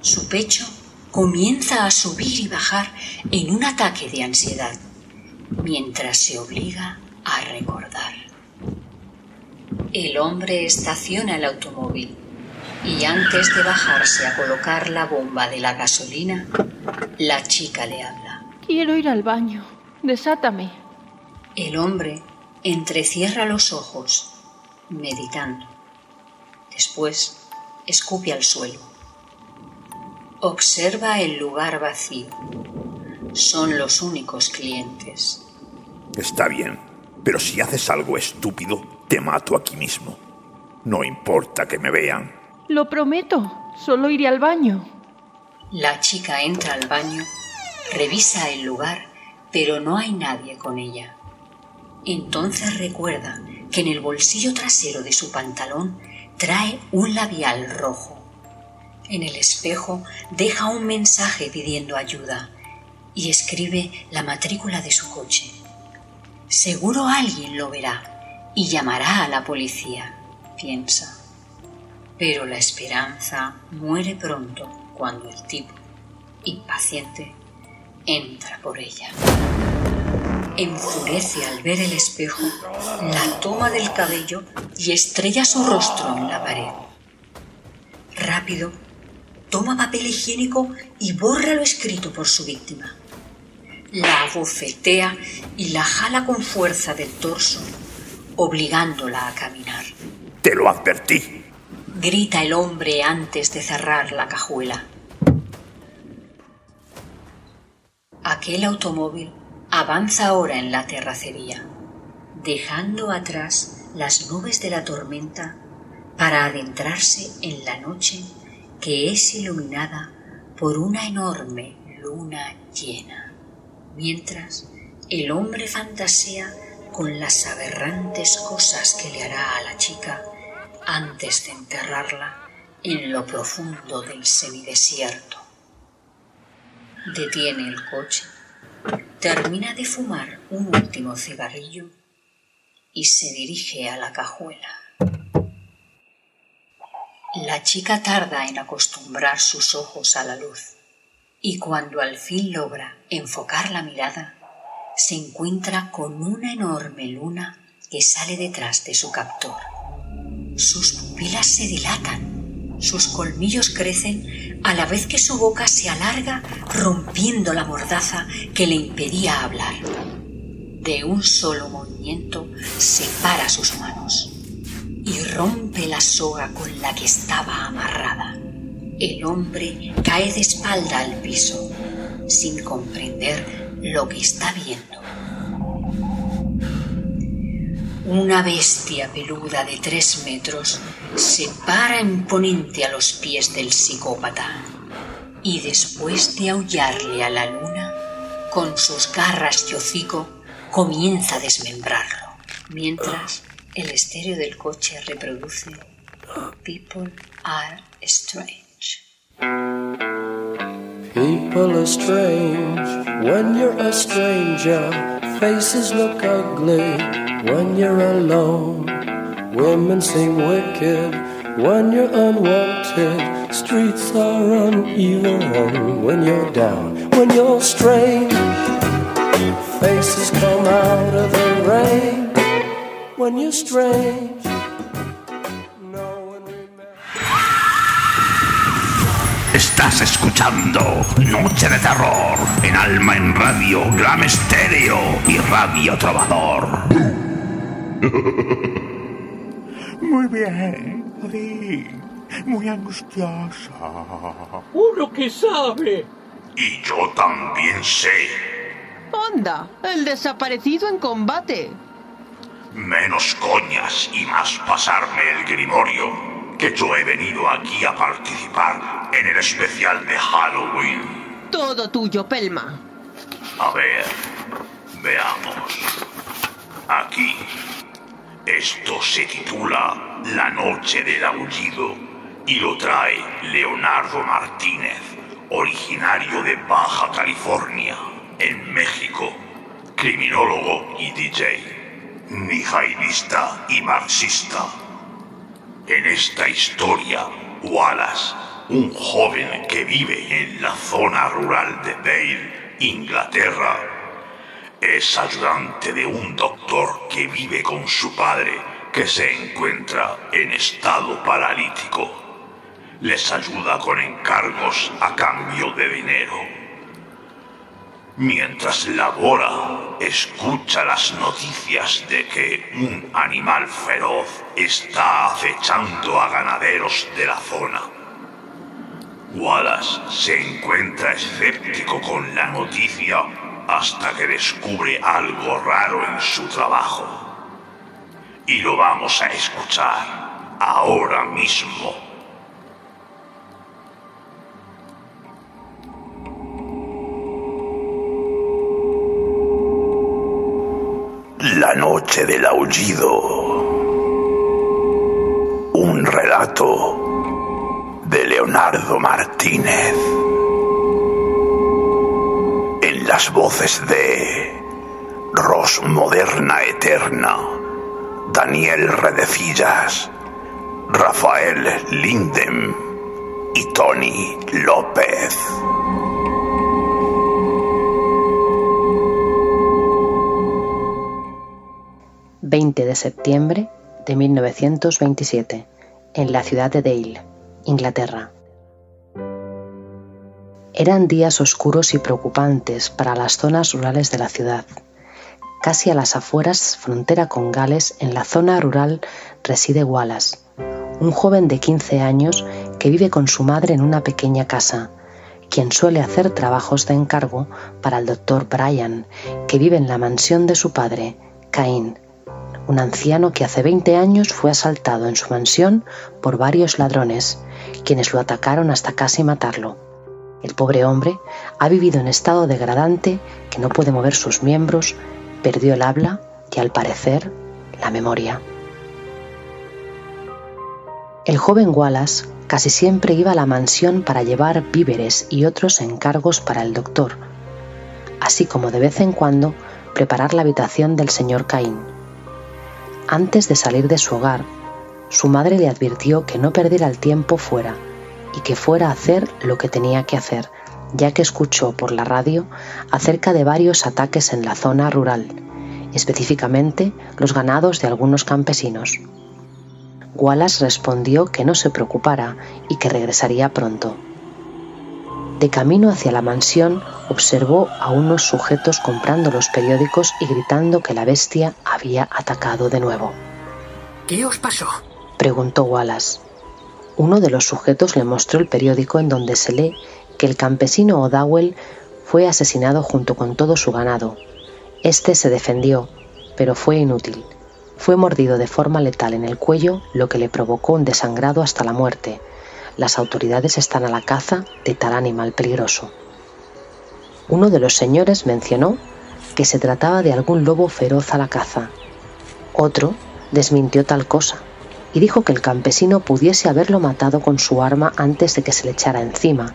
Su pecho comienza a subir y bajar en un ataque de ansiedad, mientras se obliga a recordar. El hombre estaciona el automóvil y antes de bajarse a colocar la bomba de la gasolina, la chica le habla. Quiero ir al baño. Desátame. El hombre entrecierra los ojos, meditando. Después escupe al suelo. Observa el lugar vacío. Son los únicos clientes. Está bien, pero si haces algo estúpido, te mato aquí mismo. No importa que me vean. Lo prometo. Solo iré al baño. La chica entra al baño, revisa el lugar, pero no hay nadie con ella. Entonces recuerda que en el bolsillo trasero de su pantalón trae un labial rojo. En el espejo deja un mensaje pidiendo ayuda y escribe la matrícula de su coche. Seguro alguien lo verá y llamará a la policía, piensa. Pero la esperanza muere pronto cuando el tipo, impaciente, entra por ella. Enfurece al ver el espejo, la toma del cabello y estrella su rostro en la pared. Rápido, toma papel higiénico y borra lo escrito por su víctima. La abofetea y la jala con fuerza del torso obligándola a caminar. Te lo advertí. Grita el hombre antes de cerrar la cajuela. Aquel automóvil avanza ahora en la terracería, dejando atrás las nubes de la tormenta para adentrarse en la noche que es iluminada por una enorme luna llena, mientras el hombre fantasea con las aberrantes cosas que le hará a la chica antes de enterrarla en lo profundo del semidesierto. Detiene el coche Termina de fumar un último cigarrillo y se dirige a la cajuela. La chica tarda en acostumbrar sus ojos a la luz y cuando al fin logra enfocar la mirada, se encuentra con una enorme luna que sale detrás de su captor. Sus pupilas se dilatan, sus colmillos crecen a la vez que su boca se alarga rompiendo la mordaza que le impedía hablar. De un solo movimiento separa sus manos y rompe la soga con la que estaba amarrada. El hombre cae de espalda al piso, sin comprender lo que está viendo. Una bestia peluda de tres metros se para imponente a los pies del psicópata y después de aullarle a la luna, con sus garras y hocico, comienza a desmembrarlo, mientras el estéreo del coche reproduce People are strange. People are strange when you're a stranger. Faces look ugly when you're alone. Women seem wicked when you're unwanted. Streets are uneven when you're down. When you're strange, faces come out of the rain. When you're strange. Estás escuchando Noche de Terror en Alma en Radio, Estéreo y Radio Trovador. Muy bien, sí. Muy angustiosa. Uno que sabe. Y yo también sé. ¡Onda! El desaparecido en combate. Menos coñas y más pasarme el grimorio. Que yo he venido aquí a participar en el especial de Halloween. Todo tuyo, Pelma. A ver, veamos. Aquí. Esto se titula La Noche del Aullido y lo trae Leonardo Martínez, originario de Baja California, en México, criminólogo y DJ, nijailista y marxista. En esta historia, Wallace, un joven que vive en la zona rural de Dale, Inglaterra, es ayudante de un doctor que vive con su padre que se encuentra en estado paralítico. Les ayuda con encargos a cambio de dinero. Mientras labora, escucha las noticias de que un animal feroz está acechando a ganaderos de la zona. Wallace se encuentra escéptico con la noticia hasta que descubre algo raro en su trabajo. Y lo vamos a escuchar ahora mismo. La noche del aullido. Un relato de Leonardo Martínez. Las voces de Ros Moderna Eterna, Daniel Redecillas, Rafael Lindem y Tony López. 20 de septiembre de 1927, en la ciudad de Dale, Inglaterra. Eran días oscuros y preocupantes para las zonas rurales de la ciudad. Casi a las afueras, frontera con Gales, en la zona rural reside Wallace, un joven de 15 años que vive con su madre en una pequeña casa, quien suele hacer trabajos de encargo para el doctor Brian, que vive en la mansión de su padre, Cain, un anciano que hace 20 años fue asaltado en su mansión por varios ladrones, quienes lo atacaron hasta casi matarlo. El pobre hombre ha vivido en estado degradante que no puede mover sus miembros, perdió el habla y al parecer la memoria. El joven Wallace casi siempre iba a la mansión para llevar víveres y otros encargos para el doctor. así como de vez en cuando preparar la habitación del señor Caín. Antes de salir de su hogar, su madre le advirtió que no perdiera el tiempo fuera y que fuera a hacer lo que tenía que hacer, ya que escuchó por la radio acerca de varios ataques en la zona rural, específicamente los ganados de algunos campesinos. Wallace respondió que no se preocupara y que regresaría pronto. De camino hacia la mansión observó a unos sujetos comprando los periódicos y gritando que la bestia había atacado de nuevo. ¿Qué os pasó? preguntó Wallace. Uno de los sujetos le mostró el periódico en donde se lee que el campesino O'Dowell fue asesinado junto con todo su ganado. Este se defendió, pero fue inútil. Fue mordido de forma letal en el cuello, lo que le provocó un desangrado hasta la muerte. Las autoridades están a la caza de tal animal peligroso. Uno de los señores mencionó que se trataba de algún lobo feroz a la caza. Otro desmintió tal cosa y dijo que el campesino pudiese haberlo matado con su arma antes de que se le echara encima.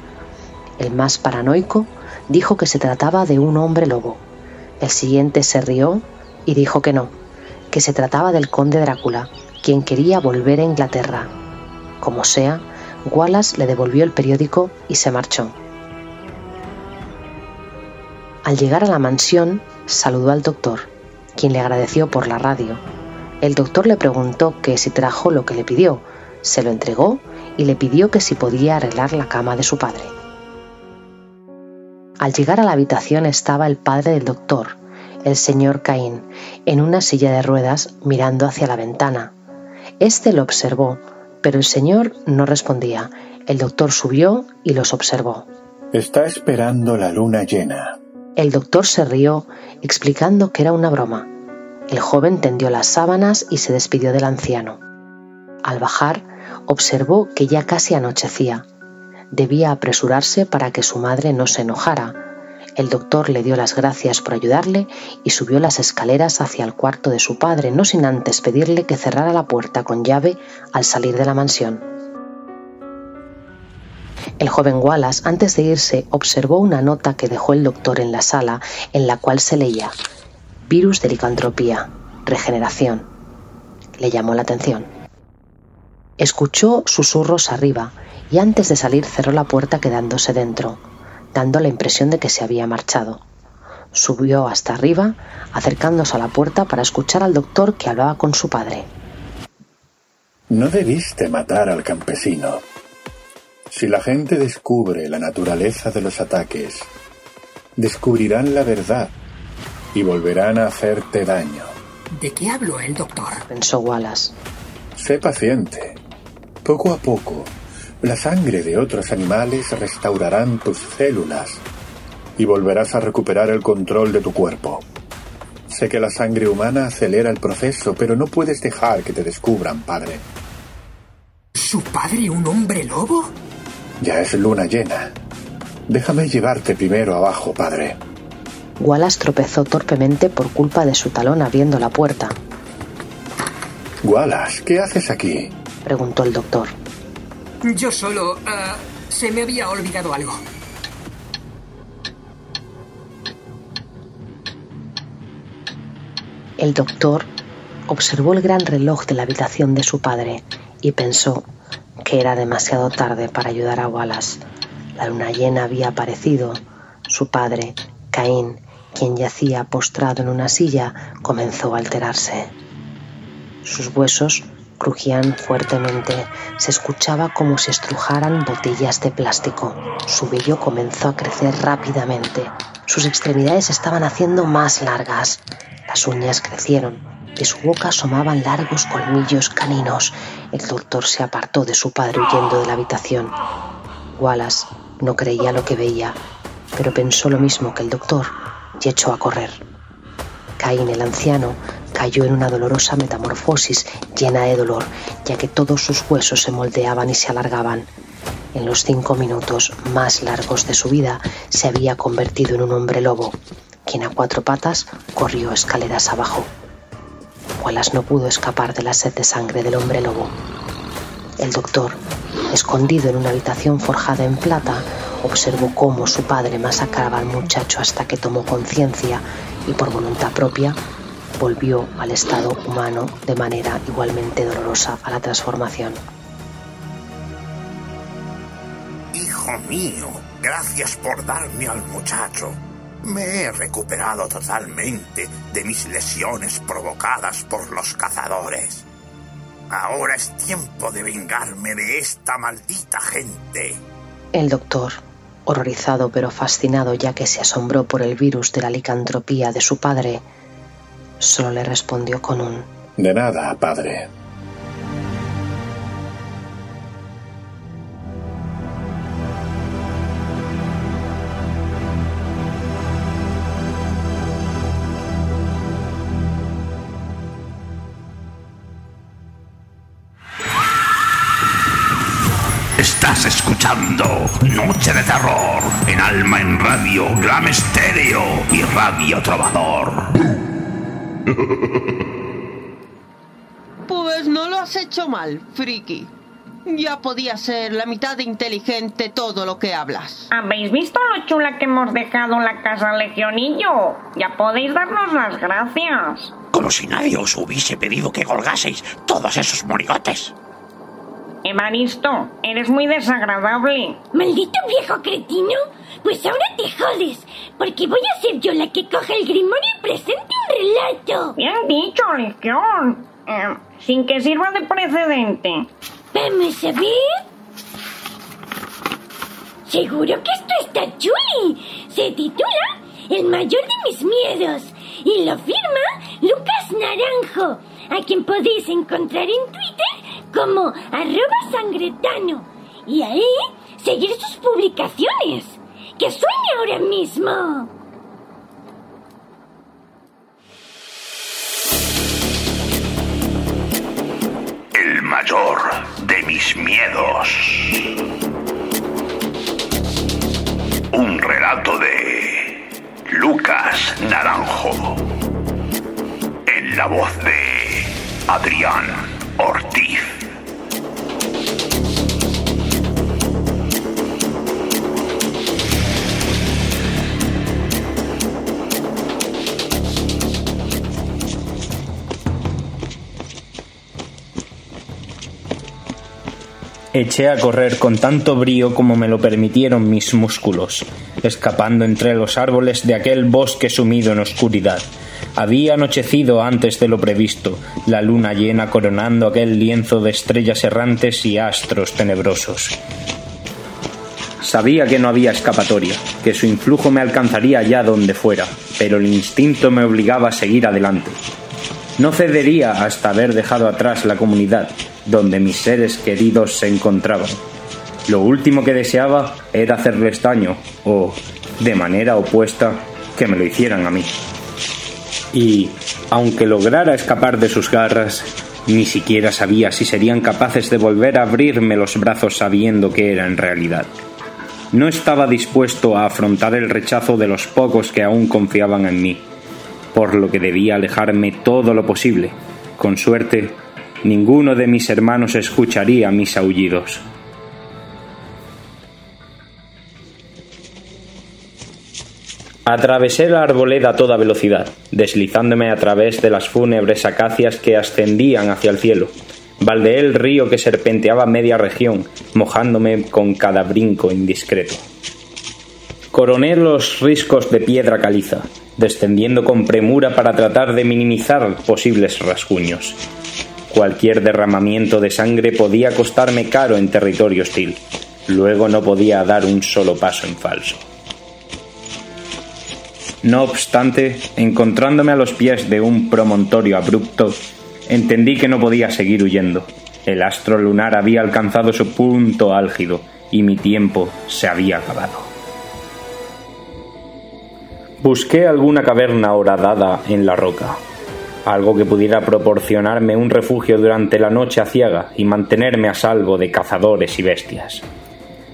El más paranoico dijo que se trataba de un hombre lobo. El siguiente se rió y dijo que no, que se trataba del conde Drácula, quien quería volver a Inglaterra. Como sea, Wallace le devolvió el periódico y se marchó. Al llegar a la mansión, saludó al doctor, quien le agradeció por la radio el doctor le preguntó que si trajo lo que le pidió, se lo entregó y le pidió que si podía arreglar la cama de su padre. Al llegar a la habitación estaba el padre del doctor, el señor Caín, en una silla de ruedas mirando hacia la ventana. Este lo observó, pero el señor no respondía. El doctor subió y los observó. Está esperando la luna llena. El doctor se rió, explicando que era una broma. El joven tendió las sábanas y se despidió del anciano. Al bajar, observó que ya casi anochecía. Debía apresurarse para que su madre no se enojara. El doctor le dio las gracias por ayudarle y subió las escaleras hacia el cuarto de su padre, no sin antes pedirle que cerrara la puerta con llave al salir de la mansión. El joven Wallace, antes de irse, observó una nota que dejó el doctor en la sala, en la cual se leía Virus de licantropía. Regeneración. Le llamó la atención. Escuchó susurros arriba y antes de salir cerró la puerta quedándose dentro, dando la impresión de que se había marchado. Subió hasta arriba, acercándose a la puerta para escuchar al doctor que hablaba con su padre. No debiste matar al campesino. Si la gente descubre la naturaleza de los ataques, descubrirán la verdad y volverán a hacerte daño. ¿De qué habló el doctor? Pensó Wallace. Sé paciente. Poco a poco, la sangre de otros animales restaurarán tus células y volverás a recuperar el control de tu cuerpo. Sé que la sangre humana acelera el proceso, pero no puedes dejar que te descubran, padre. ¿Su padre un hombre lobo? Ya es luna llena. Déjame llevarte primero abajo, padre. Wallace tropezó torpemente por culpa de su talón abriendo la puerta. Wallace, ¿qué haces aquí? preguntó el doctor. Yo solo... Uh, se me había olvidado algo. El doctor observó el gran reloj de la habitación de su padre y pensó que era demasiado tarde para ayudar a Wallace. La luna llena había aparecido. Su padre, Caín, quien yacía postrado en una silla, comenzó a alterarse. Sus huesos crujían fuertemente, se escuchaba como si estrujaran botellas de plástico. Su vello comenzó a crecer rápidamente. Sus extremidades estaban haciendo más largas. Las uñas crecieron. De su boca asomaban largos colmillos caninos. El doctor se apartó de su padre huyendo de la habitación. Wallace no creía lo que veía, pero pensó lo mismo que el doctor y echó a correr. Caín el anciano cayó en una dolorosa metamorfosis llena de dolor, ya que todos sus huesos se moldeaban y se alargaban. En los cinco minutos más largos de su vida se había convertido en un hombre lobo, quien a cuatro patas corrió escaleras abajo. Wallace no pudo escapar de la sed de sangre del hombre lobo. El doctor, escondido en una habitación forjada en plata, observó cómo su padre masacraba al muchacho hasta que tomó conciencia y por voluntad propia volvió al estado humano de manera igualmente dolorosa a la transformación. Hijo mío, gracias por darme al muchacho. Me he recuperado totalmente de mis lesiones provocadas por los cazadores. Ahora es tiempo de vengarme de esta maldita gente. El doctor, horrorizado pero fascinado ya que se asombró por el virus de la licantropía de su padre, solo le respondió con un De nada, padre. Estás escuchando Noche de Terror en Alma en Radio, Gram Estéreo y Radio Trovador. Pues no lo has hecho mal, friki. Ya podía ser la mitad de inteligente todo lo que hablas. ¿Habéis visto lo chula que hemos dejado la casa Legionillo? Ya podéis darnos las gracias. Como si nadie os hubiese pedido que colgaseis todos esos monigotes. Evaristo, eres muy desagradable. Maldito viejo cretino. Pues ahora te jodes, porque voy a ser yo la que coja el grimorio y presente un relato. Bien dicho, Legión. Eh, sin que sirva de precedente. Vamos a ver. Seguro que esto está chuli. Se titula El mayor de mis miedos y lo firma Lucas Naranjo, a quien podéis encontrar en Twitter como arroba sangretano y ahí seguir sus publicaciones. ¡Que sueñe ahora mismo! El mayor de mis miedos. Un relato de Lucas Naranjo. En la voz de Adrián Ortiz. Eché a correr con tanto brío como me lo permitieron mis músculos, escapando entre los árboles de aquel bosque sumido en oscuridad. Había anochecido antes de lo previsto, la luna llena coronando aquel lienzo de estrellas errantes y astros tenebrosos. Sabía que no había escapatoria, que su influjo me alcanzaría allá donde fuera, pero el instinto me obligaba a seguir adelante. No cedería hasta haber dejado atrás la comunidad, donde mis seres queridos se encontraban. Lo último que deseaba era hacerles daño, o, de manera opuesta, que me lo hicieran a mí. Y, aunque lograra escapar de sus garras, ni siquiera sabía si serían capaces de volver a abrirme los brazos sabiendo que era en realidad. No estaba dispuesto a afrontar el rechazo de los pocos que aún confiaban en mí, por lo que debía alejarme todo lo posible. Con suerte, ninguno de mis hermanos escucharía mis aullidos. Atravesé la arboleda a toda velocidad, deslizándome a través de las fúnebres acacias que ascendían hacia el cielo. Baldeé el río que serpenteaba media región, mojándome con cada brinco indiscreto. Coroné los riscos de piedra caliza, descendiendo con premura para tratar de minimizar posibles rasguños. Cualquier derramamiento de sangre podía costarme caro en territorio hostil. Luego no podía dar un solo paso en falso. No obstante, encontrándome a los pies de un promontorio abrupto, entendí que no podía seguir huyendo. El astro lunar había alcanzado su punto álgido y mi tiempo se había acabado. Busqué alguna caverna horadada en la roca, algo que pudiera proporcionarme un refugio durante la noche aciaga y mantenerme a salvo de cazadores y bestias.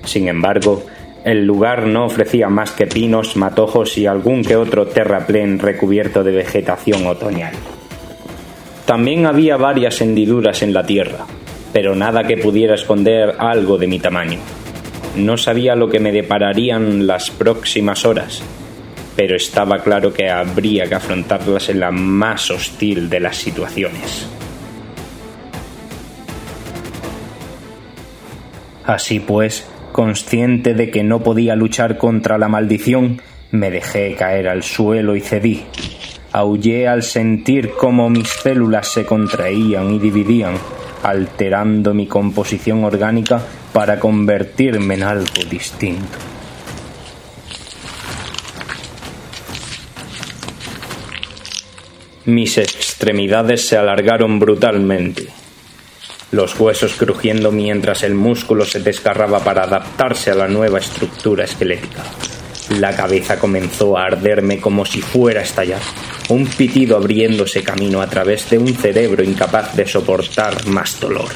Sin embargo, el lugar no ofrecía más que pinos, matojos y algún que otro terraplén recubierto de vegetación otoñal. También había varias hendiduras en la tierra, pero nada que pudiera esconder algo de mi tamaño. No sabía lo que me depararían las próximas horas, pero estaba claro que habría que afrontarlas en la más hostil de las situaciones. Así pues, consciente de que no podía luchar contra la maldición, me dejé caer al suelo y cedí. Aullé al sentir cómo mis células se contraían y dividían, alterando mi composición orgánica para convertirme en algo distinto. Mis extremidades se alargaron brutalmente, los huesos crujiendo mientras el músculo se desgarraba para adaptarse a la nueva estructura esquelética. La cabeza comenzó a arderme como si fuera a estallar, un pitido abriéndose camino a través de un cerebro incapaz de soportar más dolor.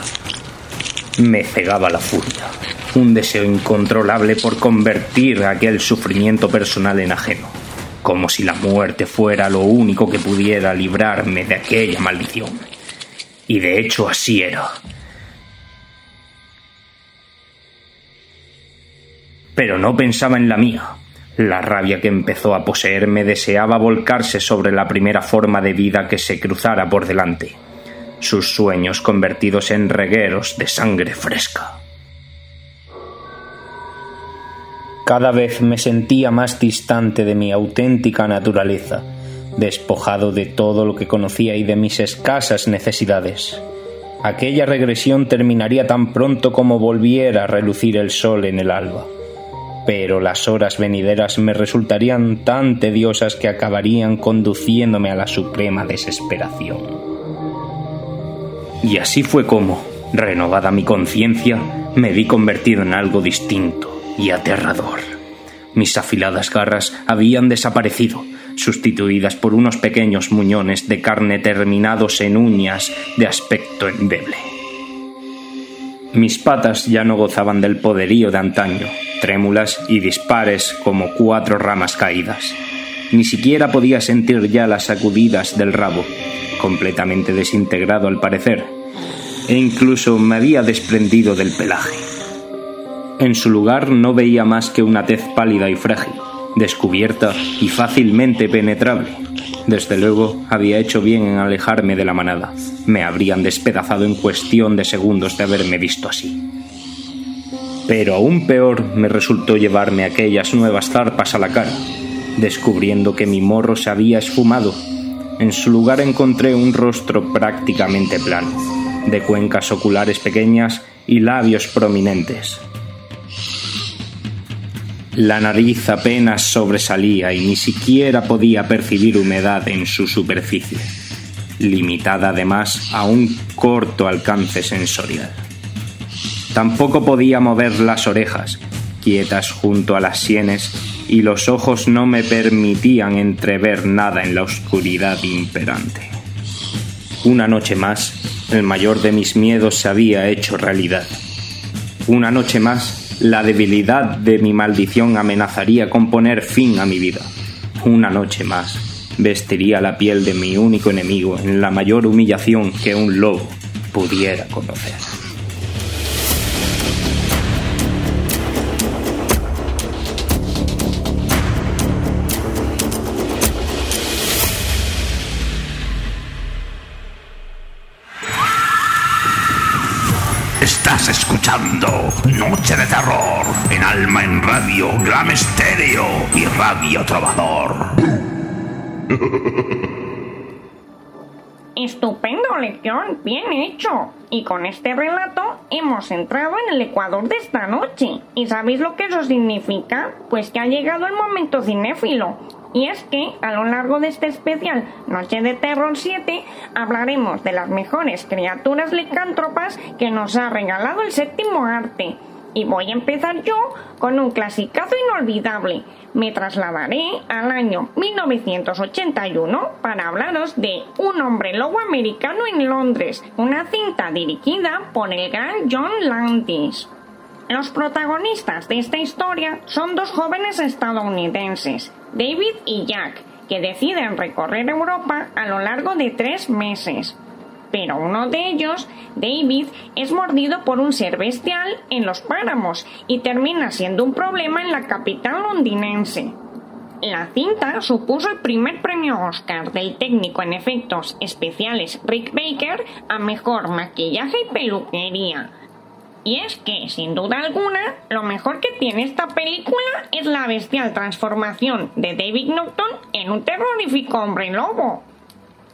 Me cegaba la furia, un deseo incontrolable por convertir aquel sufrimiento personal en ajeno como si la muerte fuera lo único que pudiera librarme de aquella maldición. Y de hecho así era. Pero no pensaba en la mía. La rabia que empezó a poseerme deseaba volcarse sobre la primera forma de vida que se cruzara por delante, sus sueños convertidos en regueros de sangre fresca. Cada vez me sentía más distante de mi auténtica naturaleza, despojado de todo lo que conocía y de mis escasas necesidades. Aquella regresión terminaría tan pronto como volviera a relucir el sol en el alba. Pero las horas venideras me resultarían tan tediosas que acabarían conduciéndome a la suprema desesperación. Y así fue como, renovada mi conciencia, me vi convertido en algo distinto y aterrador. Mis afiladas garras habían desaparecido, sustituidas por unos pequeños muñones de carne terminados en uñas de aspecto endeble. Mis patas ya no gozaban del poderío de antaño, trémulas y dispares como cuatro ramas caídas. Ni siquiera podía sentir ya las sacudidas del rabo, completamente desintegrado al parecer, e incluso me había desprendido del pelaje. En su lugar no veía más que una tez pálida y frágil, descubierta y fácilmente penetrable. Desde luego había hecho bien en alejarme de la manada. Me habrían despedazado en cuestión de segundos de haberme visto así. Pero aún peor me resultó llevarme aquellas nuevas zarpas a la cara, descubriendo que mi morro se había esfumado. En su lugar encontré un rostro prácticamente plano, de cuencas oculares pequeñas y labios prominentes. La nariz apenas sobresalía y ni siquiera podía percibir humedad en su superficie, limitada además a un corto alcance sensorial. Tampoco podía mover las orejas, quietas junto a las sienes, y los ojos no me permitían entrever nada en la oscuridad imperante. Una noche más, el mayor de mis miedos se había hecho realidad. Una noche más, la debilidad de mi maldición amenazaría con poner fin a mi vida. Una noche más, vestiría la piel de mi único enemigo en la mayor humillación que un lobo pudiera conocer. Estás escuchando Noche de Terror en Alma en Radio, Gram Estéreo y Radio Trovador. Estupendo, lección, bien hecho. Y con este relato hemos entrado en el Ecuador de esta noche. ¿Y sabéis lo que eso significa? Pues que ha llegado el momento cinéfilo. Y es que a lo largo de este especial Noche de Terror 7 hablaremos de las mejores criaturas licántropas que nos ha regalado el séptimo arte. Y voy a empezar yo con un clasicazo inolvidable. Me trasladaré al año 1981 para hablaros de Un hombre lobo americano en Londres, una cinta dirigida por el gran John Landis. Los protagonistas de esta historia son dos jóvenes estadounidenses, David y Jack, que deciden recorrer Europa a lo largo de tres meses. pero uno de ellos, David, es mordido por un ser bestial en los páramos y termina siendo un problema en la capital londinense. La cinta supuso el primer premio Oscar del técnico en efectos especiales Rick Baker a mejor maquillaje y peluquería. Y es que, sin duda alguna, lo mejor que tiene esta película es la bestial transformación de David Norton en un terrorífico hombre lobo.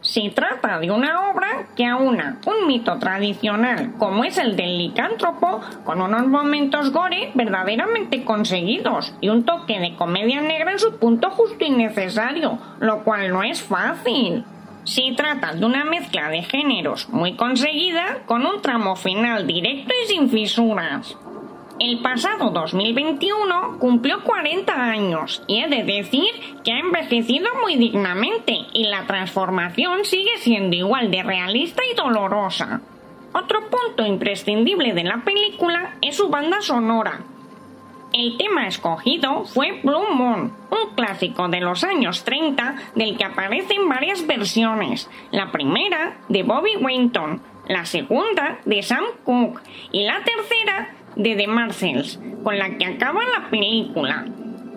Se trata de una obra que aúna un mito tradicional como es el del licántropo con unos momentos gore verdaderamente conseguidos y un toque de comedia negra en su punto justo y necesario, lo cual no es fácil. Se trata de una mezcla de géneros muy conseguida con un tramo final directo y sin fisuras. El pasado 2021 cumplió 40 años y he de decir que ha envejecido muy dignamente y la transformación sigue siendo igual de realista y dolorosa. Otro punto imprescindible de la película es su banda sonora. El tema escogido fue Blue Moon, un clásico de los años 30 del que aparecen varias versiones. La primera de Bobby Winton, la segunda de Sam Cooke y la tercera de The Marcels, con la que acaba la película.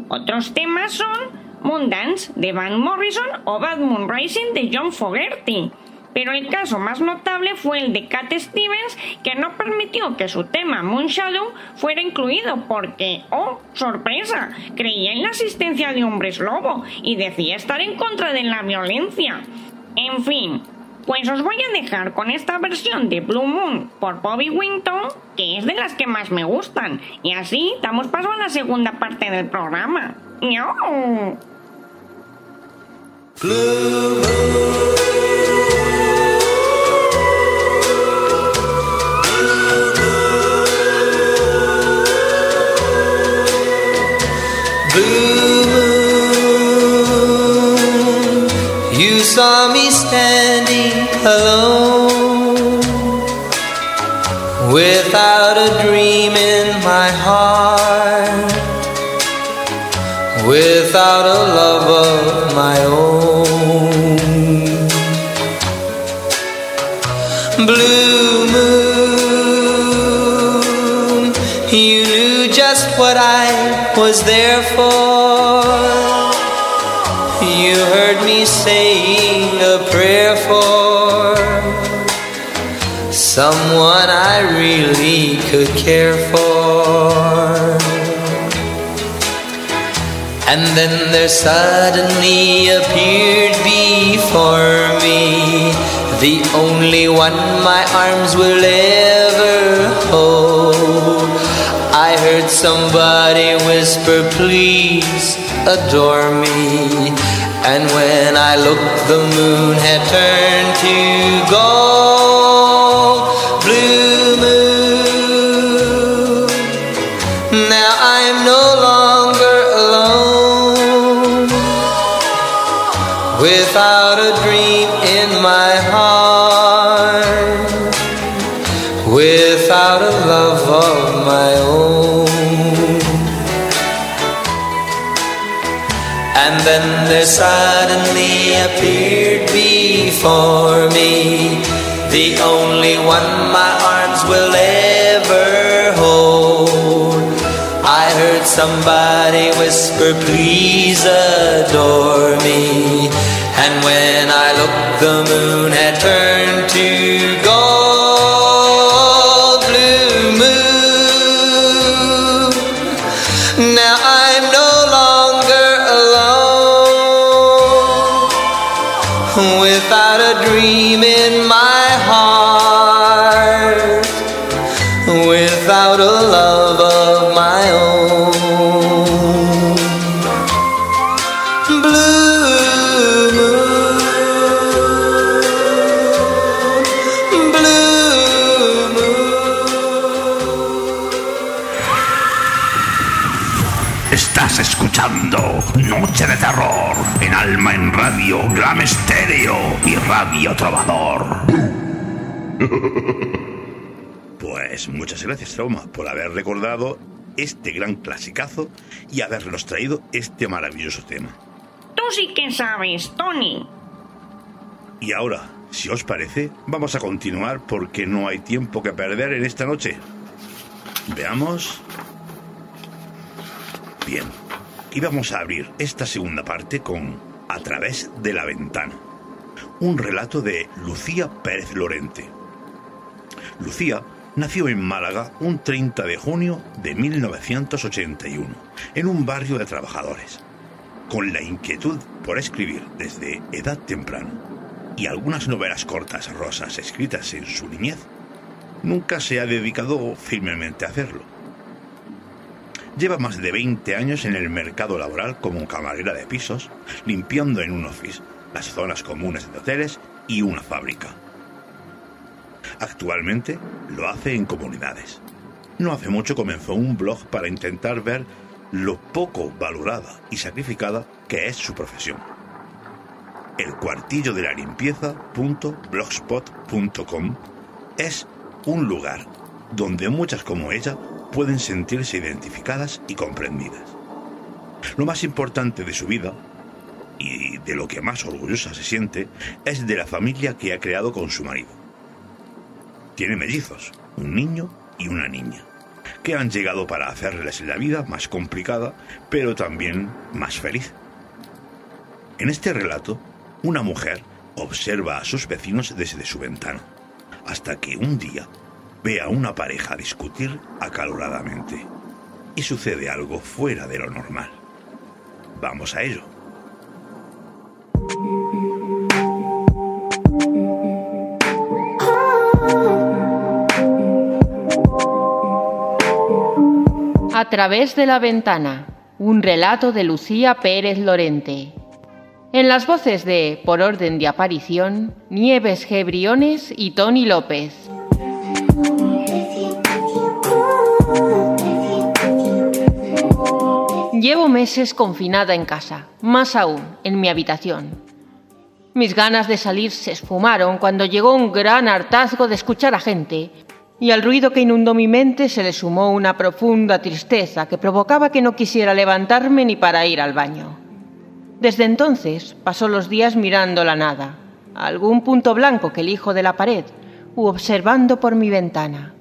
Otros temas son Moondance de Van Morrison o Bad Moon Rising de John Fogerty. Pero el caso más notable fue el de Cat Stevens, que no permitió que su tema Moonshadow fuera incluido porque, oh, sorpresa, creía en la asistencia de hombres lobo y decía estar en contra de la violencia. En fin, pues os voy a dejar con esta versión de Blue Moon por Bobby Winton, que es de las que más me gustan. Y así damos paso a la segunda parte del programa. ¡No! You saw me standing alone without a dream in my heart, without a love of my own. Blue moon, you knew just what I was there for. You heard me saying a prayer for someone I really could care for. And then there suddenly appeared before me the only one my arms will ever hold. Heard somebody whisper, please adore me. And when I looked, the moon had turned to gold. Suddenly appeared before me the only one my arms will ever hold. I heard somebody whisper, please adore me. And when I looked, the moon had turned to y Radio Trovador. Pues muchas gracias, Trauma, por haber recordado este gran clasicazo y habernos traído este maravilloso tema. Tú sí que sabes, Tony. Y ahora, Si os parece, vamos a continuar porque no hay tiempo que perder en esta noche. Veamos. Bien, y vamos a abrir esta segunda parte con A través de la ventana, un relato de Lucía Pérez Lorente. Lucía nació en Málaga un 30 de junio de 1981, en un barrio de trabajadores. Con la inquietud por escribir desde edad temprana y algunas novelas cortas rosas escritas en su niñez, nunca se ha dedicado firmemente a hacerlo. Lleva más de 20 años en el mercado laboral como camarera de pisos, limpiando en un office las zonas comunes de hoteles y una fábrica. Actualmente lo hace en comunidades. No hace mucho comenzó un blog para intentar ver lo poco valorada y sacrificada que es su profesión. El cuartillo de la limpieza.blogspot.com es un lugar donde muchas como ella pueden sentirse identificadas y comprendidas. Lo más importante de su vida y de lo que más orgullosa se siente es de la familia que ha creado con su marido. Tiene mellizos, un niño y una niña, que han llegado para hacerles la vida más complicada, pero también más feliz. En este relato, una mujer observa a sus vecinos desde su ventana, hasta que un día ve a una pareja discutir acaloradamente. Y sucede algo fuera de lo normal. Vamos a ello. A través de la ventana, un relato de Lucía Pérez Lorente. En las voces de, por orden de aparición, Nieves Gebriones y Tony López. Llevo meses confinada en casa, más aún en mi habitación. Mis ganas de salir se esfumaron cuando llegó un gran hartazgo de escuchar a gente y al ruido que inundó mi mente se le sumó una profunda tristeza que provocaba que no quisiera levantarme ni para ir al baño. Desde entonces pasó los días mirando la nada, algún punto blanco que elijo de la pared u observando por mi ventana.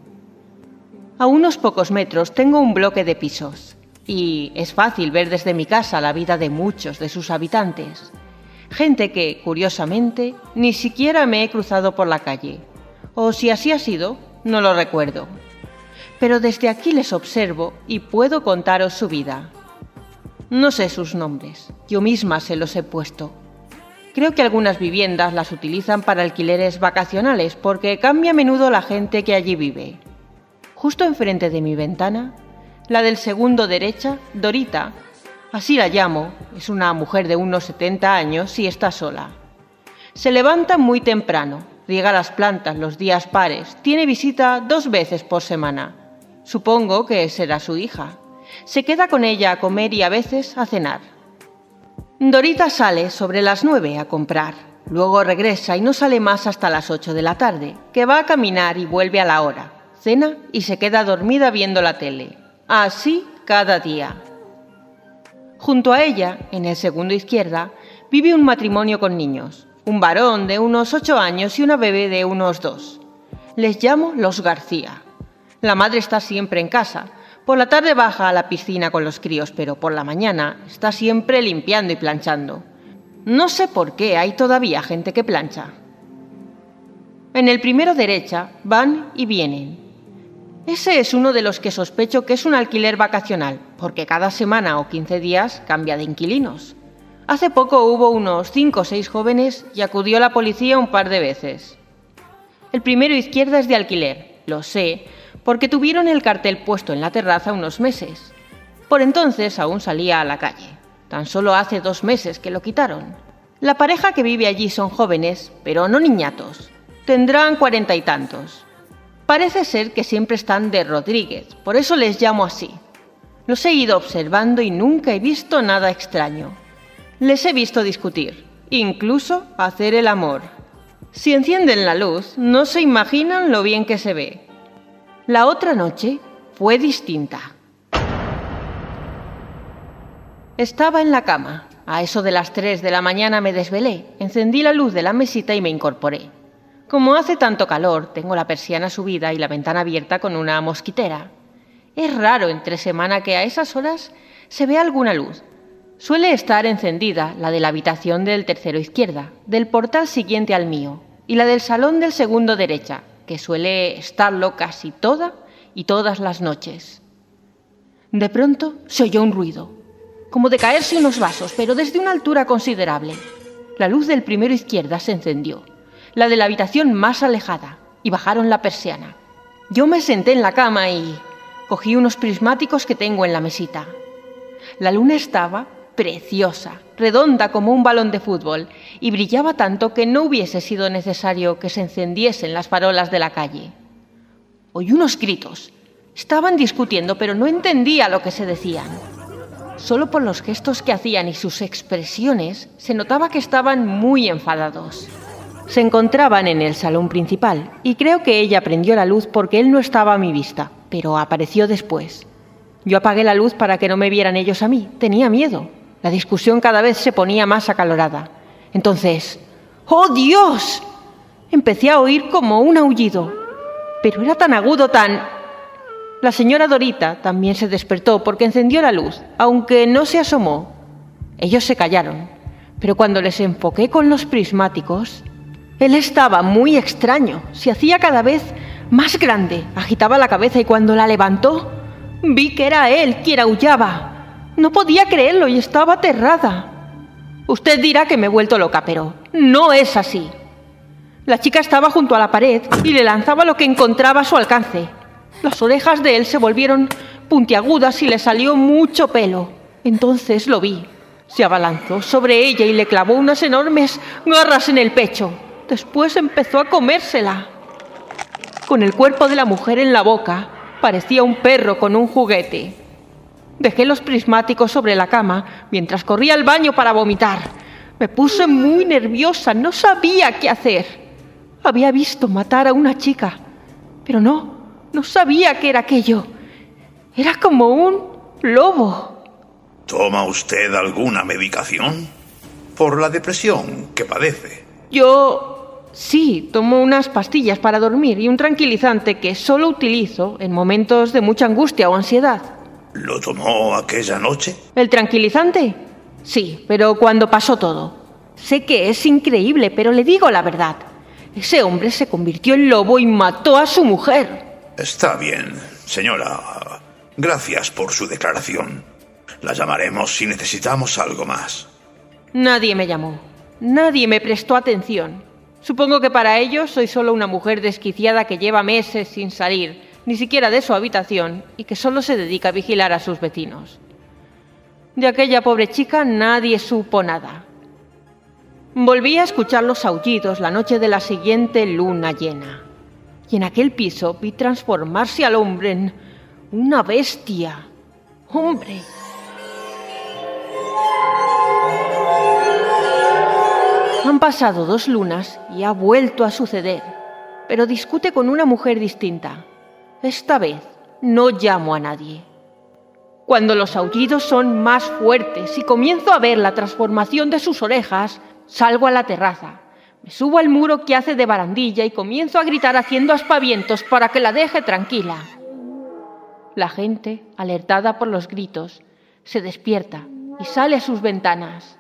A unos pocos metros tengo un bloque de pisos y es fácil ver desde mi casa la vida de muchos de sus habitantes. Gente que, curiosamente, ni siquiera me he cruzado por la calle. O si así ha sido, no lo recuerdo. Pero desde aquí les observo y puedo contaros su vida. No sé sus nombres, yo misma se los he puesto. Creo que algunas viviendas las utilizan para alquileres vacacionales porque cambia a menudo la gente que allí vive. Justo enfrente de mi ventana, la del segundo derecha, Dorita, así la llamo, es una mujer de unos 70 años y está sola. Se levanta muy temprano, riega las plantas los días pares, tiene visita dos veces por semana. Supongo que será su hija. Se queda con ella a comer y a veces a cenar. Dorita sale sobre las nueve a comprar. Luego regresa y no sale más hasta las ocho de la tarde, que va a caminar y vuelve a la hora. Cena y se queda dormida viendo la tele. Así cada día. Junto a ella, en el segundo izquierda, vive un matrimonio con niños un varón de unos ocho años y una bebé de unos dos. Les llamo los García. La madre está siempre en casa. Por la tarde baja a la piscina con los críos, pero por la mañana está siempre limpiando y planchando. No sé por qué hay todavía gente que plancha. En el primero derecha van y vienen. Ese es uno de los que sospecho que es un alquiler vacacional, porque cada semana o 15 días cambia de inquilinos. Hace poco hubo unos cinco o seis jóvenes y acudió la policía un par de veces. El primero izquierda es de alquiler, lo sé, porque tuvieron el cartel puesto en la terraza unos meses. Por entonces aún salía a la calle. Tan solo hace dos meses que lo quitaron. La pareja que vive allí son jóvenes, pero no niñatos. Tendrán cuarenta y tantos. Parece ser que siempre están de Rodríguez, por eso les llamo así. Los he ido observando y nunca he visto nada extraño. Les he visto discutir, incluso hacer el amor. Si encienden la luz, no se imaginan lo bien que se ve. La otra noche fue distinta. Estaba en la cama, A eso de las tres de la mañana me desvelé, encendí la luz de la mesita y me incorporé. Como hace tanto calor, tengo la persiana subida y la ventana abierta con una mosquitera. Es raro entre semana que a esas horas se vea alguna luz. Suele estar encendida la de la habitación del tercero izquierda, del portal siguiente al mío, y la del salón del segundo derecha, que suele estarlo casi toda y todas las noches. De pronto se oyó un ruido, como de caerse unos vasos, pero desde una altura considerable. La luz del primero izquierda se encendió, la de la habitación más alejada, y bajaron la persiana. Yo me senté en la cama y cogí unos prismáticos que tengo en la mesita. La luna estaba preciosa, redonda como un balón de fútbol, y brillaba tanto que no hubiese sido necesario que se encendiesen las farolas de la calle. Oí unos gritos. Estaban discutiendo, pero no entendía lo que se decían. Solo por los gestos que hacían y sus expresiones se notaba que estaban muy enfadados. Se encontraban en el salón principal y creo que ella prendió la luz porque él no estaba a mi vista, pero apareció después. Yo apagué la luz para que no me vieran ellos a mí. Tenía miedo. La discusión cada vez se ponía más acalorada. Entonces, ¡oh Dios! Empecé a oír como un aullido, pero era tan agudo, tan la señora Dorita también se despertó porque encendió la luz, aunque no se asomó. Ellos se callaron, pero cuando les enfoqué con los prismáticos, él estaba muy extraño, se hacía cada vez más grande, agitaba la cabeza y cuando la levantó, vi que era él quien aullaba. No podía creerlo y estaba aterrada. Usted dirá que me he vuelto loca, pero no es así. La chica estaba junto a la pared y le lanzaba lo que encontraba a su alcance. Las orejas de él se volvieron puntiagudas y le salió mucho pelo. Entonces lo vi. Se abalanzó sobre ella y le clavó unas enormes garras en el pecho. Después empezó a comérsela. Con el cuerpo de la mujer en la boca, parecía un perro con un juguete. Dejé los prismáticos sobre la cama mientras corría al baño para vomitar. Me puse muy nerviosa, no sabía qué hacer. Había visto matar a una chica, pero no, no sabía qué era aquello. Era como un lobo. ¿Toma usted alguna medicación? Por la depresión que padece. Yo... sí, tomo unas pastillas para dormir y un tranquilizante que solo utilizo en momentos de mucha angustia o ansiedad. ¿Lo tomó aquella noche? ¿El tranquilizante? Sí, pero cuando pasó todo. Sé que es increíble, pero le digo la verdad. Ese hombre se convirtió en lobo y mató a su mujer. Está bien, señora. Gracias por su declaración. La llamaremos si necesitamos algo más. Nadie me llamó. Nadie me prestó atención. Supongo que para ellos soy solo una mujer desquiciada que lleva meses sin salir, ni siquiera de su habitación, y que solo se dedica a vigilar a sus vecinos. De aquella pobre chica nadie supo nada. Volví a escuchar los aullidos la noche de la siguiente luna llena y en aquel piso vi transformarse al hombre en una bestia. Hombre. Han pasado dos lunas y ha vuelto a suceder, pero discute con una mujer distinta. Esta vez no llamo a nadie. Cuando los aullidos son más fuertes y comienzo a ver la transformación de sus orejas, salgo a la terraza me subo al muro que hace de barandilla y comienzo a gritar haciendo aspavientos para que la deje tranquila. La gente, alertada por los gritos, se despierta y sale a sus ventanas.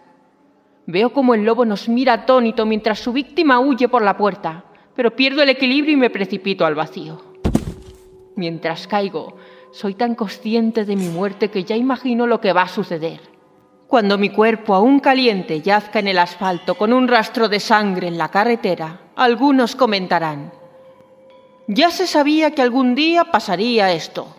Veo como el lobo nos mira atónito mientras su víctima huye por la puerta, pero pierdo el equilibrio y me precipito al vacío. Mientras caigo, soy tan consciente de mi muerte que ya imagino lo que va a suceder. Cuando mi cuerpo aún caliente yazca en el asfalto con un rastro de sangre en la carretera, algunos comentarán, ya se sabía que algún día pasaría esto.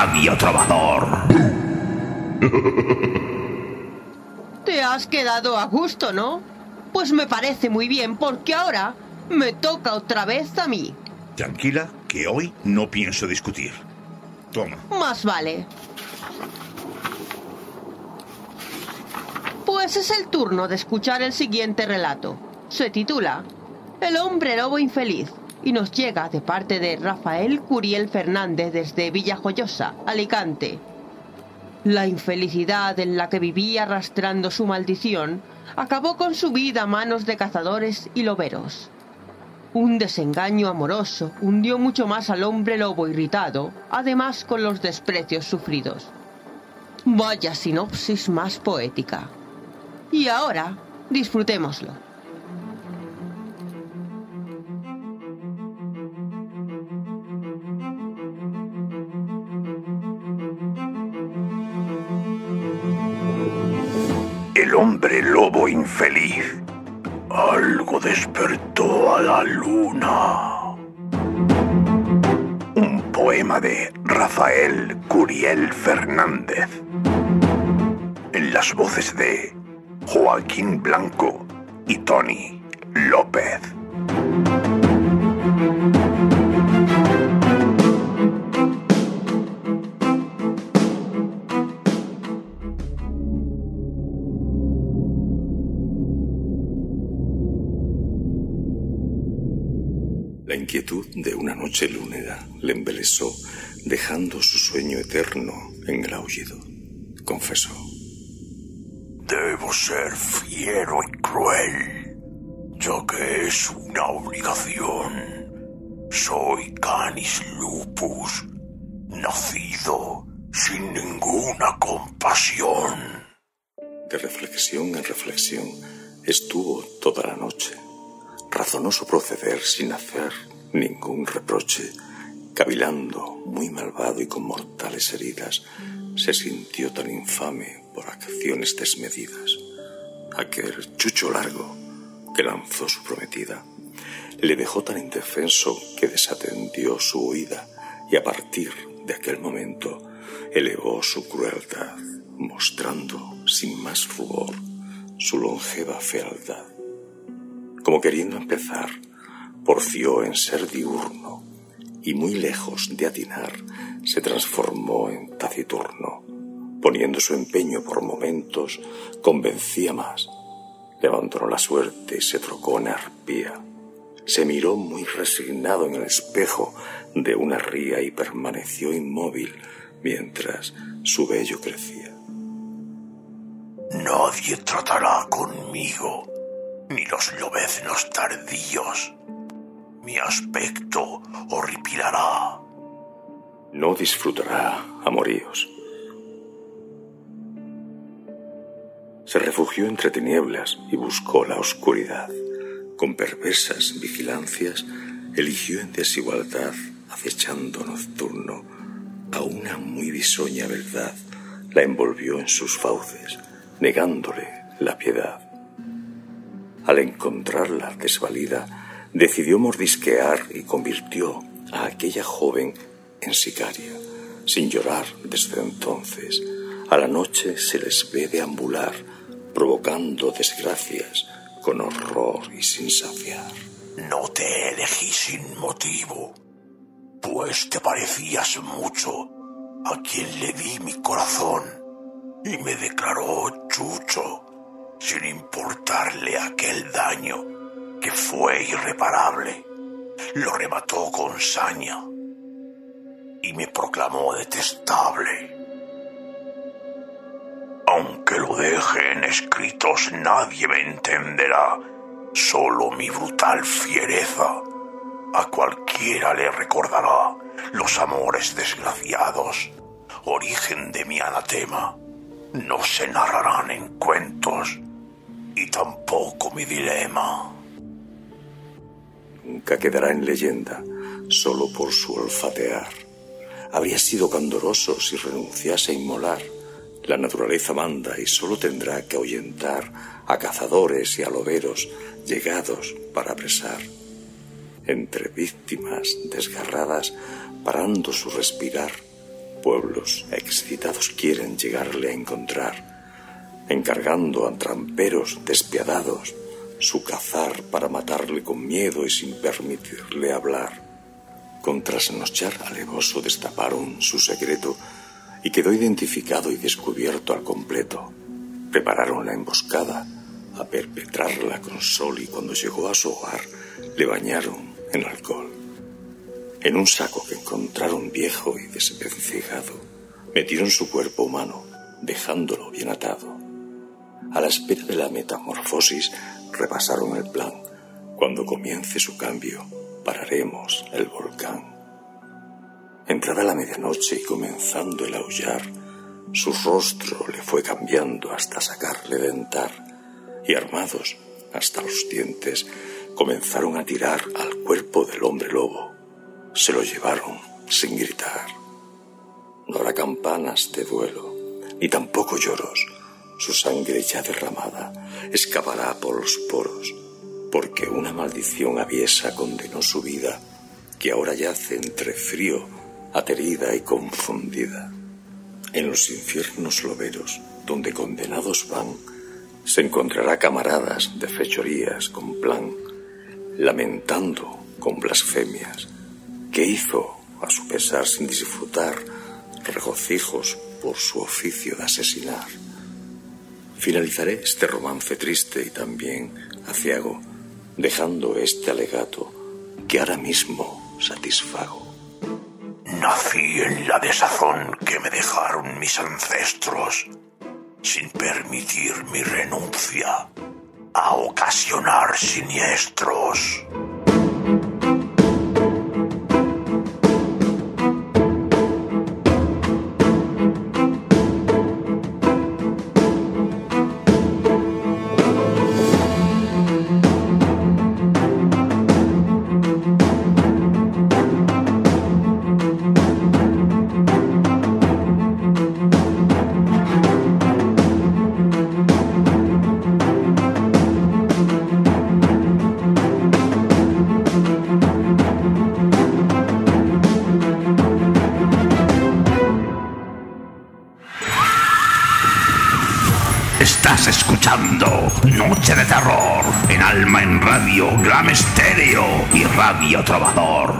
Radio Trovador. Te has quedado a gusto, ¿no? Pues me parece muy bien porque ahora me toca otra vez a mí. Tranquila, que hoy no pienso discutir. Toma. Más vale. Pues es el turno de escuchar el siguiente relato. Se titula El hombre lobo infeliz y nos llega de parte de Rafael Curiel Fernández desde Villajoyosa, Alicante. La infelicidad en la que vivía arrastrando su maldición acabó con su vida a manos de cazadores y loberos. Un desengaño amoroso hundió mucho más al hombre lobo irritado, además con los desprecios sufridos. Vaya sinopsis más poética. Y ahora, disfrutémoslo. Hombre lobo infeliz. Algo despertó a la luna. Un poema de Rafael Curiel Fernández. En las voces de Joaquín Blanco y Tony López. De una noche lúnera le embelesó, dejando su sueño eterno en el aullido. Confesó. Debo ser fiero y cruel, ya que es una obligación. Soy Canis lupus, nacido sin ninguna compasión. De reflexión en reflexión estuvo toda la noche. Razonó su proceder sin hacer ningún reproche. Cavilando, muy malvado y con mortales heridas, se sintió tan infame por acciones desmedidas. Aquel chucho largo que lanzó su prometida le dejó tan indefenso que desatendió su huida y a partir de aquel momento elevó su crueldad, mostrando sin más rubor su longeva fealdad. Como queriendo empezar, porció en ser diurno y muy lejos de atinar se transformó en taciturno. Poniendo su empeño por momentos, convencía más. Le abandonó la suerte y se trocó en arpía. Se miró muy resignado en el espejo de una ría y permaneció inmóvil mientras su vello crecía. Nadie tratará conmigo, ni los lobeznos tardíos. Mi aspecto horripilará. No disfrutará amoríos. Se refugió entre tinieblas y buscó la oscuridad. Con perversas vigilancias eligió en desigualdad, acechando nocturno, a una muy bisoña verdad, la envolvió en sus fauces, negándole la piedad. Al encontrarla desvalida, decidió mordisquear y convirtió a aquella joven en sicaria. Sin llorar desde entonces, a la noche se les ve deambular, provocando desgracias con horror y sin saciar. No te elegí sin motivo, pues te parecías mucho a quien le di mi corazón y me declaró chucho, sin importarle aquel daño fue irreparable. Lo remató con saña y me proclamó detestable. Aunque lo deje en escritos, nadie me entenderá. Solo mi brutal fiereza a cualquiera le recordará los amores desgraciados, origen de mi anatema. No se narrarán en cuentos y tampoco mi dilema. Nunca quedará en leyenda, solo por su olfatear. Habría sido candoroso si renunciase a inmolar. La naturaleza manda y solo tendrá que ahuyentar a cazadores y a llegados para apresar. Entre víctimas desgarradas, parando su respirar, pueblos excitados quieren llegarle a encontrar, encargando a tramperos despiadados su cazar para matarle con miedo y sin permitirle hablar. Con trasnochar alevoso destaparon su secreto y quedó identificado y descubierto al completo. Prepararon la emboscada a perpetrarla con sol y cuando llegó a su hogar le bañaron en alcohol. En un saco que encontraron viejo y desvencijado, metieron su cuerpo humano, dejándolo bien atado. A la espera de la metamorfosis, repasaron el plan. Cuando comience su cambio, pararemos el volcán. Entrada la medianoche y comenzando el aullar, su rostro le fue cambiando hasta sacarle dentar, y armados hasta los dientes, comenzaron a tirar al cuerpo del hombre lobo. Se lo llevaron sin gritar. No habrá campanas de duelo, ni tampoco lloros. Su sangre ya derramada escapará por los poros, porque una maldición aviesa condenó su vida, que ahora yace entre frío, aterida y confundida. En los infiernos loberos, donde condenados van, se encontrará camaradas de fechorías con plan, lamentando con blasfemias, que hizo, a su pesar sin disfrutar, regocijos por su oficio de asesinar. Finalizaré este romance triste y también aciago, dejando este alegato que ahora mismo satisfago. Nací en la desazón que me dejaron mis ancestros, sin permitir mi renuncia a ocasionar siniestros. Noche de Terror en Alma en Radio, Glam Estéreo y Radio Trovador.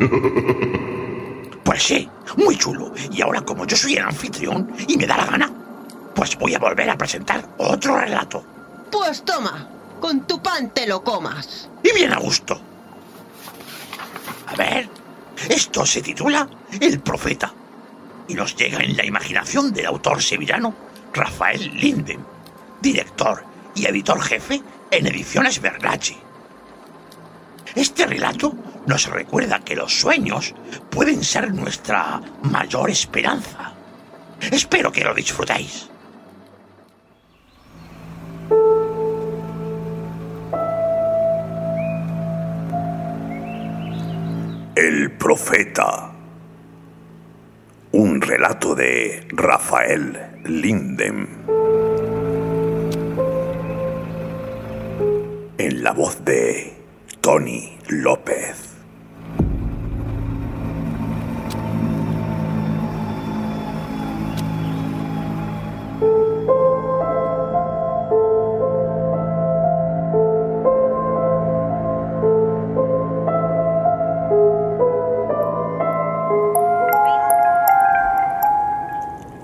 Pues sí, muy chulo. Y ahora como yo soy el anfitrión y me da la gana, pues voy a volver a presentar otro relato. Pues toma, con tu pan te lo comas. Y bien a gusto. A ver, esto se titula El Profeta y nos llega en la imaginación del autor sevillano Rafael Linden, director y editor jefe en Ediciones Verlachi. Este relato nos recuerda que los sueños pueden ser nuestra mayor esperanza. Espero que lo disfrutéis. El profeta. Un relato de Rafael Linden. En la voz de Tony López.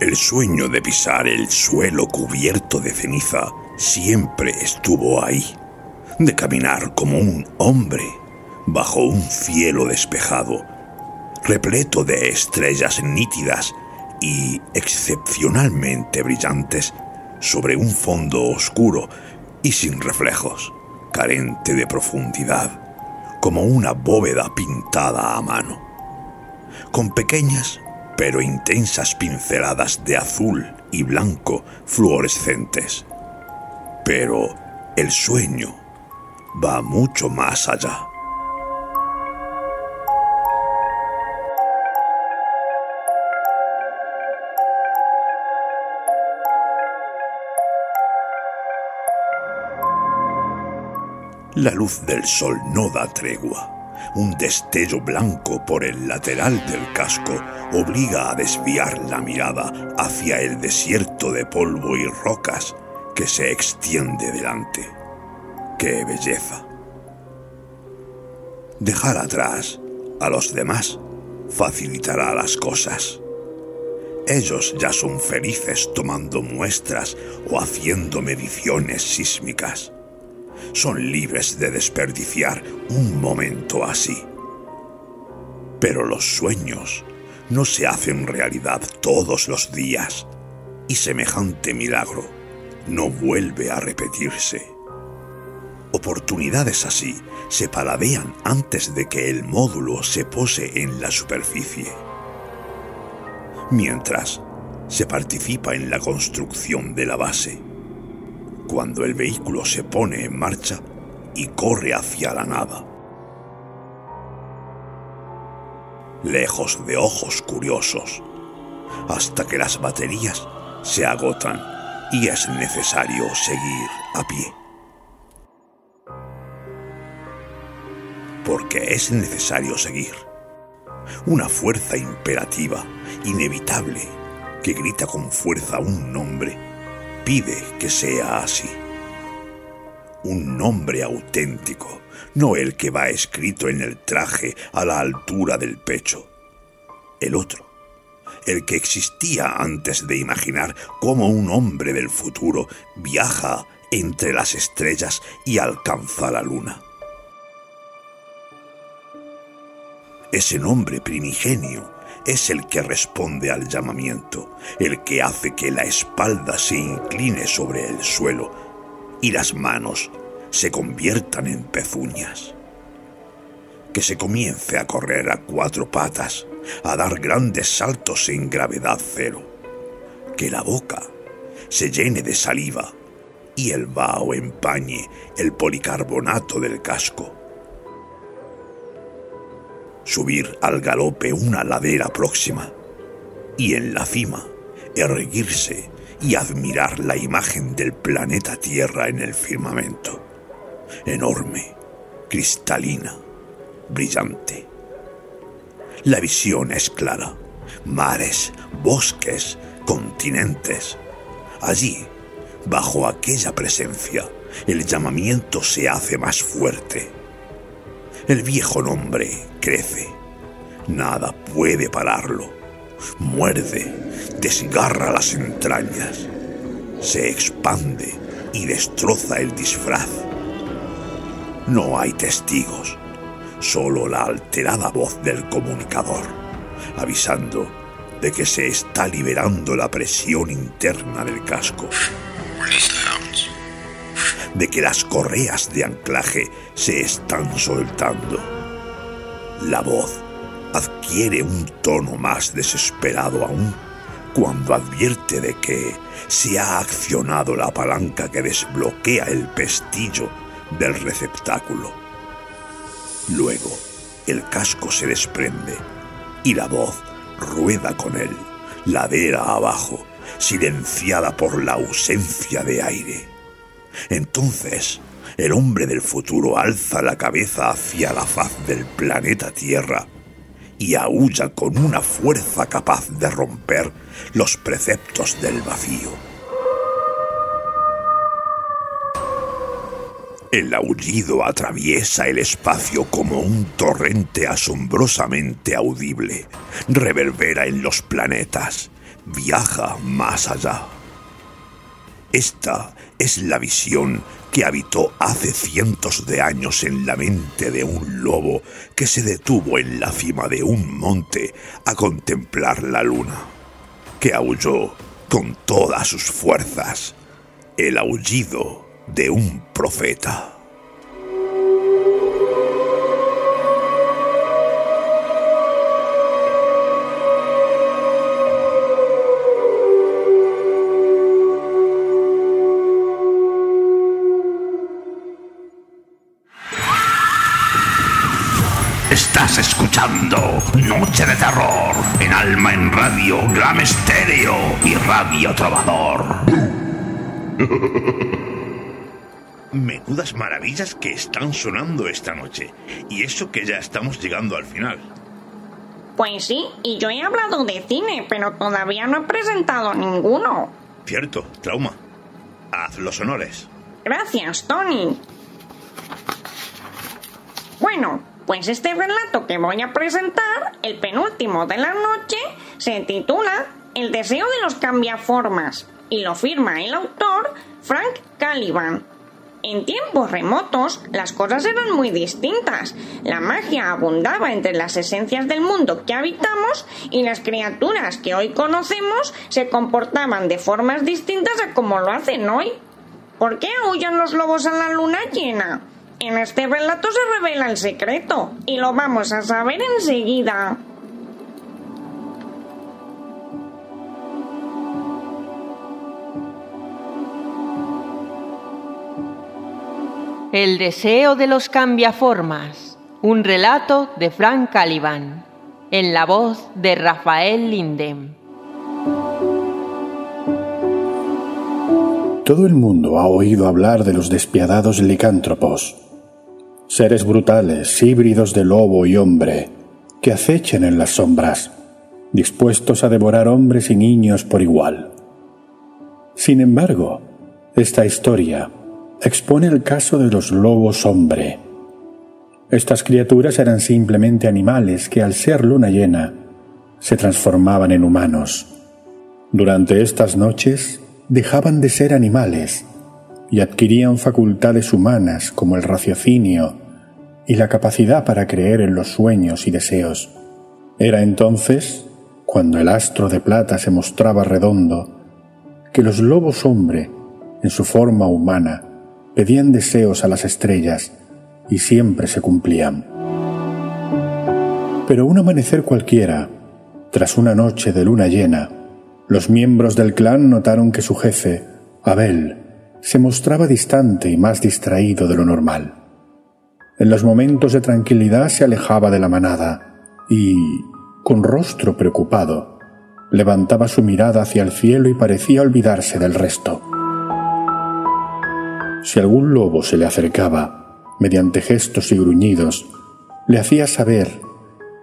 El sueño de pisar el suelo cubierto de ceniza siempre estuvo ahí, de caminar como un hombre bajo un cielo despejado, repleto de estrellas nítidas y excepcionalmente brillantes sobre un fondo oscuro y sin reflejos, carente de profundidad, como una bóveda pintada a mano, con pequeñas pero intensas pinceladas de azul y blanco fluorescentes. Pero el sueño va mucho más allá. La luz del sol no da tregua. Un destello blanco por el lateral del casco obliga a desviar la mirada hacia el desierto de polvo y rocas que se extiende delante. ¡Qué belleza! Dejar atrás a los demás facilitará las cosas. Ellos ya son felices tomando muestras o haciendo mediciones sísmicas. Son libres de desperdiciar un momento así. Pero los sueños no se hacen realidad todos los días y semejante milagro no vuelve a repetirse. Oportunidades así se paladean antes de que el módulo se pose en la superficie. Mientras, se participa en la construcción de la base. Cuando el vehículo se pone en marcha y corre hacia la nada. Lejos de ojos curiosos, hasta que las baterías se agotan y es necesario seguir a pie. Porque es necesario seguir. Una fuerza imperativa, inevitable, que grita con fuerza un nombre, pide que sea así. Un nombre auténtico, no el que va escrito en el traje a la altura del pecho. El otro, el que existía antes de imaginar cómo un hombre del futuro viaja entre las estrellas y alcanza la luna. Ese nombre primigenio es el que responde al llamamiento, el que hace que la espalda se incline sobre el suelo y las manos se conviertan en pezuñas. Que se comience a correr a cuatro patas, a dar grandes saltos en gravedad cero. Que la boca se llene de saliva y el vaho empañe el policarbonato del casco. Subir al galope una ladera próxima y en la cima erguirse y admirar la imagen del planeta Tierra en el firmamento. Enorme, cristalina, brillante. La visión es clara. Mares, bosques, continentes. Allí, bajo aquella presencia, el llamamiento se hace más fuerte. El viejo nombre crece. Nada puede pararlo. Muerde, desgarra las entrañas. Se expande y destroza el disfraz. No hay testigos, solo la alterada voz del comunicador, avisando de que se está liberando la presión interna del casco, de que las correas de anclaje se están soltando. La voz adquiere un tono más desesperado aún cuando advierte de que se ha accionado la palanca que desbloquea el pestillo del receptáculo. Luego, el casco se desprende y la voz rueda con él, ladera abajo, silenciada por la ausencia de aire. Entonces, el hombre del futuro alza la cabeza hacia la faz del planeta Tierra y aúlla con una fuerza capaz de romper los preceptos del vacío. El aullido atraviesa el espacio como un torrente asombrosamente audible. Reverbera en los planetas. Viaja más allá. Esta es la visión que habitó hace cientos de años en la mente de un lobo que se detuvo en la cima de un monte a contemplar la luna, que aulló con todas sus fuerzas el aullido de un profeta. Estás escuchando Noche de Terror en Alma en Radio, Glam Estéreo y Radio Trovador. Menudas maravillas que están sonando esta noche. Y eso que ya estamos llegando al final. Pues sí, y yo he hablado de cine, pero todavía no he presentado ninguno. Cierto, trauma. Haz los honores. Gracias, Tony. Bueno, pues este relato que voy a presentar, el penúltimo de la noche, se titula El deseo de los cambiaformas y lo firma el autor Frank Caliban. En tiempos remotos las cosas eran muy distintas. La magia abundaba entre las esencias del mundo que habitamos y las criaturas que hoy conocemos se comportaban de formas distintas a como lo hacen hoy. ¿Por qué aullan los lobos a la luna llena? En este relato se revela el secreto y lo vamos a saber enseguida. El deseo de los cambiaformas. Un relato de Frank Caliban. En la voz de Rafael Lindem. Todo el mundo ha oído hablar de los despiadados licántropos, seres brutales, híbridos de lobo y hombre, que acechan en las sombras, dispuestos a devorar hombres y niños por igual. Sin embargo, esta historia expone el caso de los lobos hombre. Estas criaturas eran simplemente animales que al ser luna llena se transformaban en humanos. Durante estas noches dejaban de ser animales y adquirían facultades humanas como el raciocinio y la capacidad para creer en los sueños y deseos. Era entonces, cuando el astro de plata se mostraba redondo, que los lobos hombre, en su forma humana, pedían deseos a las estrellas y siempre se cumplían. Pero un amanecer cualquiera, tras una noche de luna llena, los miembros del clan notaron que su jefe, Abel, se mostraba distante y más distraído de lo normal. En los momentos de tranquilidad se alejaba de la manada y, con rostro preocupado, levantaba su mirada hacia el cielo y parecía olvidarse del resto. Si algún lobo se le acercaba, mediante gestos y gruñidos, le hacía saber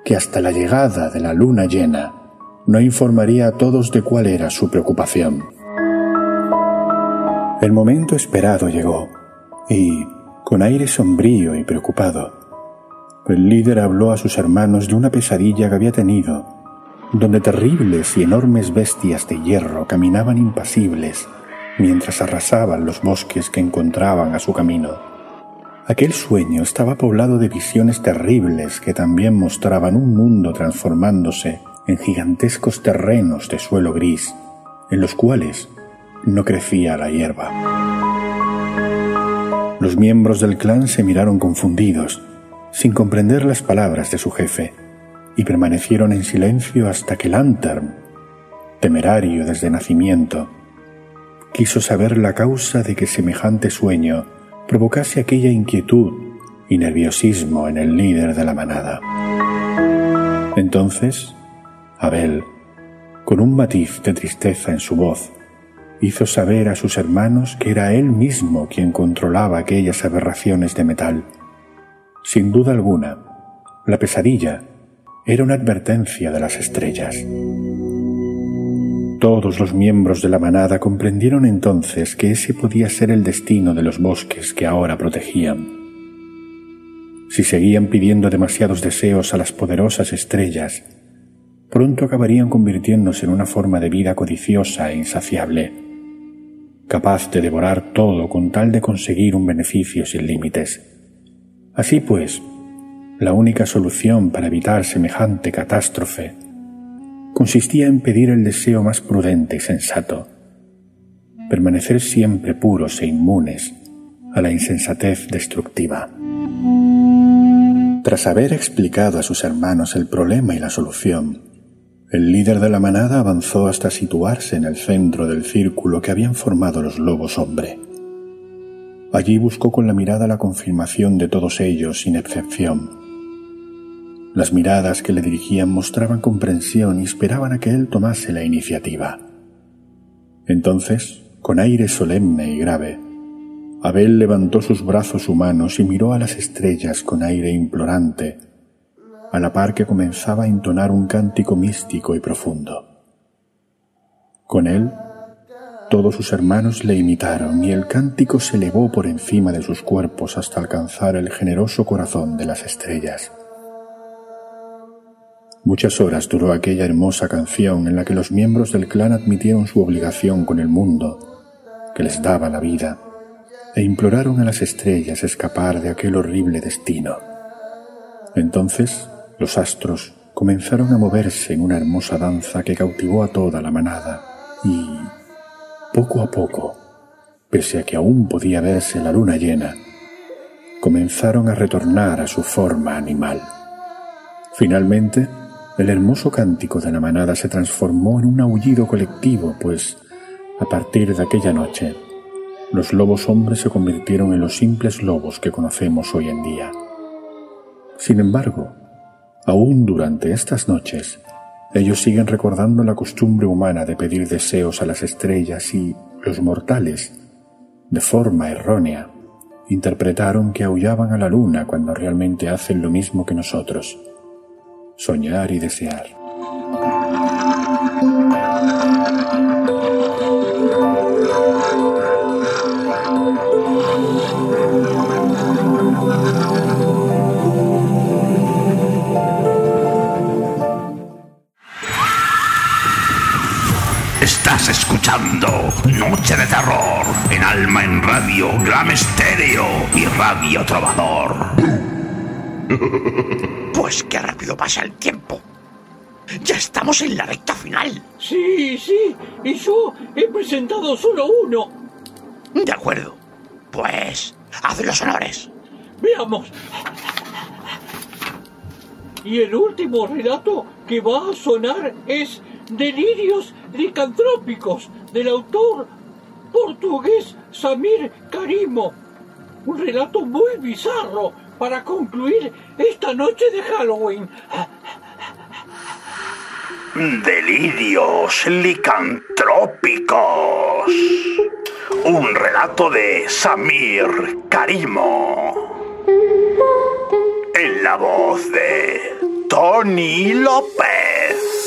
que hasta la llegada de la luna llena no informaría a todos de cuál era su preocupación. El momento esperado llegó, y, con aire sombrío y preocupado, el líder habló a sus hermanos de una pesadilla que había tenido, donde terribles y enormes bestias de hierro caminaban impasibles mientras arrasaban los bosques que encontraban a su camino. Aquel sueño estaba poblado de visiones terribles que también mostraban un mundo transformándose en gigantescos terrenos de suelo gris, en los cuales no crecía la hierba. Los miembros del clan se miraron confundidos, sin comprender las palabras de su jefe, y permanecieron en silencio hasta que Lantern, temerario desde nacimiento, quiso saber la causa de que semejante sueño provocase aquella inquietud y nerviosismo en el líder de la manada. Entonces, Abel, con un matiz de tristeza en su voz, hizo saber a sus hermanos que era él mismo quien controlaba aquellas aberraciones de metal. Sin duda alguna, la pesadilla era una advertencia de las estrellas. Todos los miembros de la manada comprendieron entonces que ese podía ser el destino de los bosques que ahora protegían. Si seguían pidiendo demasiados deseos a las poderosas estrellas, pronto acabarían convirtiéndose en una forma de vida codiciosa e insaciable, capaz de devorar todo con tal de conseguir un beneficio sin límites. Así pues, la única solución para evitar semejante catástrofe consistía en pedir el deseo más prudente y sensato, permanecer siempre puros e inmunes a la insensatez destructiva. Tras haber explicado a sus hermanos el problema y la solución, el líder de la manada avanzó hasta situarse en el centro del círculo que habían formado los lobos hombre. Allí buscó con la mirada la confirmación de todos ellos sin excepción. Las miradas que le dirigían mostraban comprensión y esperaban a que él tomase la iniciativa. Entonces, con aire solemne y grave, Abel levantó sus brazos humanos y miró a las estrellas con aire implorante a la par que comenzaba a entonar un cántico místico y profundo. Con él, Todos sus hermanos le imitaron y el cántico se elevó por encima de sus cuerpos hasta alcanzar el generoso corazón de las estrellas. Muchas horas duró aquella hermosa canción en la que los miembros del clan admitieron su obligación con el mundo, que les daba la vida, e imploraron a las estrellas escapar de aquel horrible destino. Entonces los astros comenzaron a moverse en una hermosa danza que cautivó a toda la manada y, poco a poco, pese a que aún podía verse la luna llena, comenzaron a retornar a su forma animal. Finalmente, el hermoso cántico de la manada se transformó en un aullido colectivo, pues, a partir de aquella noche, los lobos hombres se convirtieron en los simples lobos que conocemos hoy en día. Sin embargo, aún durante estas noches, ellos siguen recordando la costumbre humana de pedir deseos a las estrellas y los mortales, de forma errónea, interpretaron que aullaban a la luna cuando realmente hacen lo mismo que nosotros, soñar y desear. Noche de Terror en Alma en Radio, Gram Estéreo y Radio Trovador. Pues qué rápido pasa el tiempo. Ya estamos en la recta final. Sí, sí, y yo he presentado solo uno. De acuerdo. Pues, haz los honores. Veamos. Y el último relato que va a sonar es Delirios licantrópicos del autor portugués Samir Karimo. Un relato muy bizarro para concluir esta noche de Halloween. Delirios licantrópicos. Un relato de Samir Karimo. En la voz de Tony López.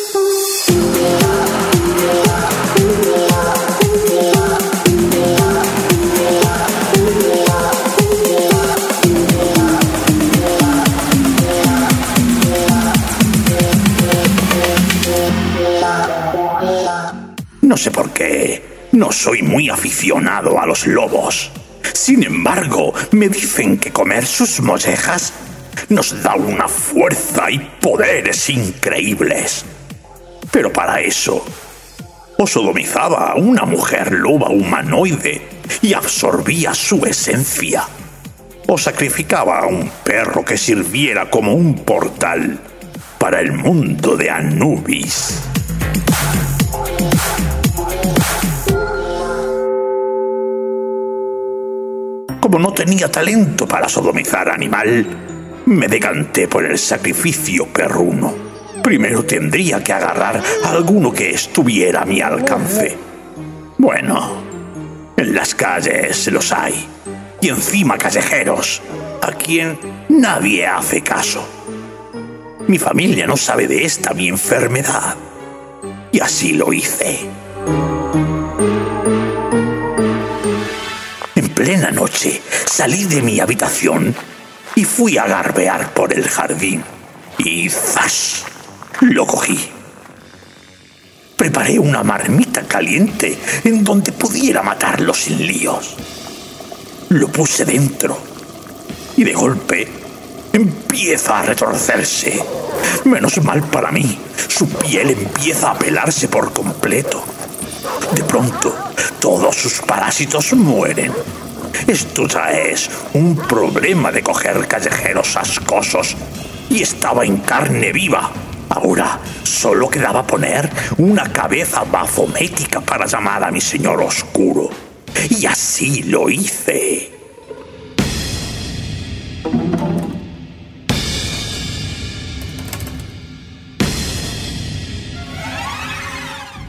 No sé por qué. No soy muy aficionado a los lobos. Sin embargo, me dicen que comer sus mollejas nos da una fuerza y poderes increíbles. Pero para eso, o sodomizaba a una mujer loba humanoide y absorbía su esencia, o sacrificaba a un perro que sirviera como un portal para el mundo de Anubis. Como no tenía talento para sodomizar animal, me decanté por el sacrificio perruno. Primero tendría que agarrar a alguno que estuviera a mi alcance. Bueno, en las calles los hay. Y encima callejeros, a quien nadie hace caso. Mi familia no sabe de esta mi enfermedad. Y así lo hice. Plena noche salí de mi habitación y fui a garbear por el jardín. Y ¡zas! Lo cogí. Preparé una marmita caliente en donde pudiera matarlo sin líos. Lo puse dentro y de golpe empieza a retorcerse. Menos mal para mí, su piel empieza a pelarse por completo. De pronto, todos sus parásitos mueren. Esto ya es un problema de coger callejeros ascosos. Y estaba en carne viva. Ahora solo quedaba poner una cabeza bafomética para llamar a mi señor oscuro. Y así lo hice.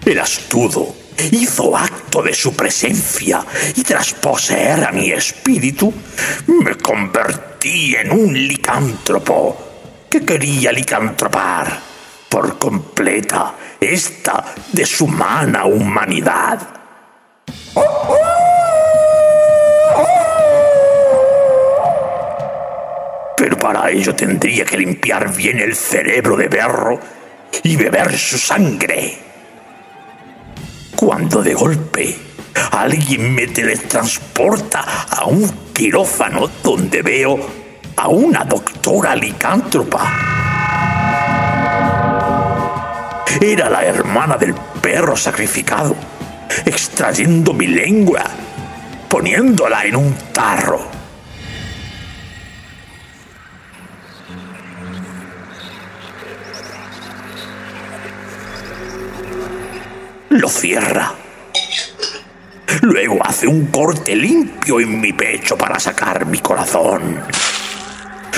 El astudo hizo acto de su presencia y tras poseer a mi espíritu, me convertí en un licántropo que quería licantropar por completa esta deshumana humanidad. Pero para ello tendría que limpiar bien el cerebro de Berro y beber su sangre. Cuando de golpe alguien me teletransporta a un quirófano donde veo a una doctora licántropa. Era la hermana del perro sacrificado, extrayendo mi lengua, poniéndola en un tarro. Lo cierra. Luego hace un corte limpio en mi pecho para sacar mi corazón.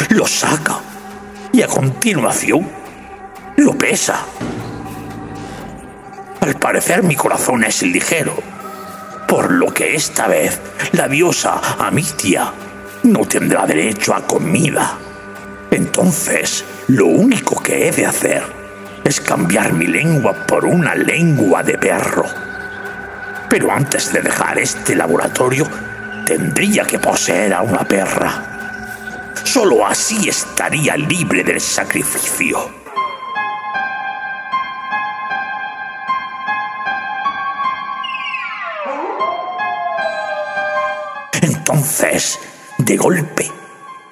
Lo saca y a continuación lo pesa. Al parecer mi corazón es ligero, por lo que esta vez la diosa Amitia no tendrá derecho a comida. Entonces, lo único que he de hacer es cambiar mi lengua por una lengua de perro. Pero antes de dejar este laboratorio, tendría que poseer a una perra. Solo así estaría libre del sacrificio. Entonces, de golpe,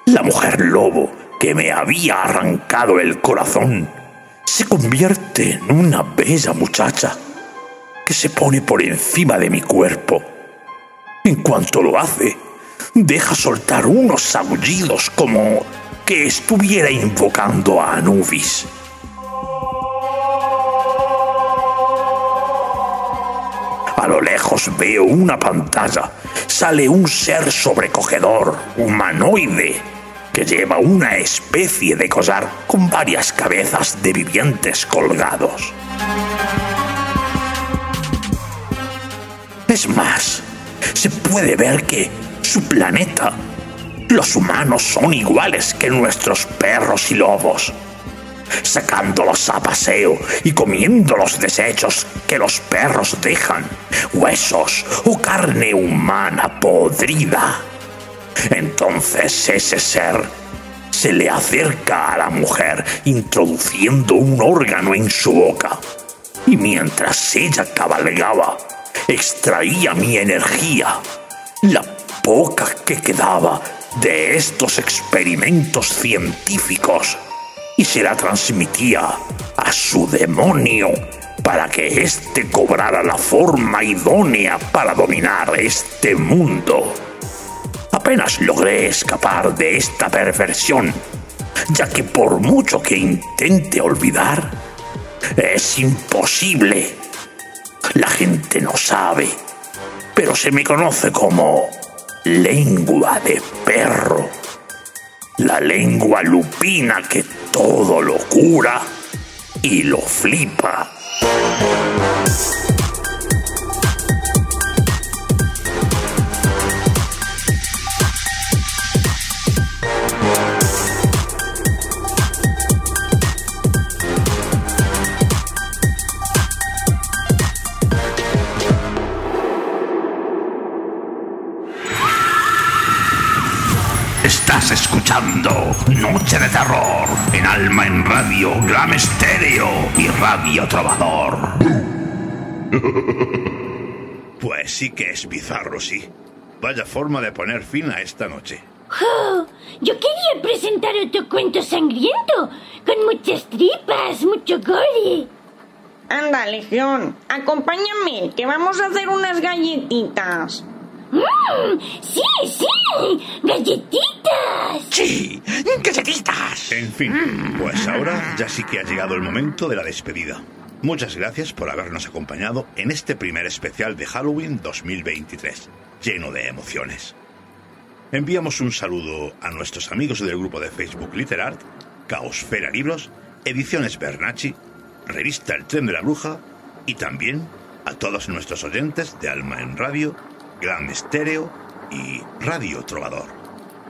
la mujer lobo que me había arrancado el corazón se convierte en una bella muchacha que se pone por encima de mi cuerpo. En cuanto lo hace, deja soltar unos aullidos como que estuviera invocando a Anubis. A lo lejos veo una pantalla. Sale un ser sobrecogedor, humanoide, que lleva una especie de collar con varias cabezas de vivientes colgados. Es más, se puede ver que su planeta, los humanos son iguales que nuestros perros y lobos, sacándolos a paseo y comiendo los desechos que los perros dejan, huesos o carne humana podrida. Entonces ese ser se le acerca a la mujer introduciendo un órgano en su boca. Y mientras ella cabalgaba, extraía mi energía, la poca que quedaba de estos experimentos científicos, y se la transmitía a su demonio para que éste cobrara la forma idónea para dominar este mundo. Apenas logré escapar de esta perversión, ya que por mucho que intente olvidar, es imposible. La gente no sabe, pero se me conoce como lengua de perro. La lengua lupina que todo lo cura y lo flipa. Noche de Terror en Alma en Radio, Gran Estéreo y Radio Trovador. Pues sí que es bizarro, sí. Vaya forma de poner fin a esta noche. ¡Oh! Yo quería presentar otro cuento sangriento, con muchas tripas, mucho gore. Anda, Legión, acompáñame, que vamos a hacer unas galletitas. ¡Mmm! ¡Sí, sí! ¡Galletitas! ¡Sí! ¡Galletitas! En fin, pues ahora ya sí que ha llegado el momento de la despedida. Muchas gracias por habernos acompañado en este primer especial de Halloween 2023, lleno de emociones. Enviamos un saludo a nuestros amigos del grupo de Facebook Literart, Caosfera Libros, Ediciones Bernacci, Revista El Tren de la Bruja y también a todos nuestros oyentes de Alma en Radio, Gran Estéreo y Radio Trovador.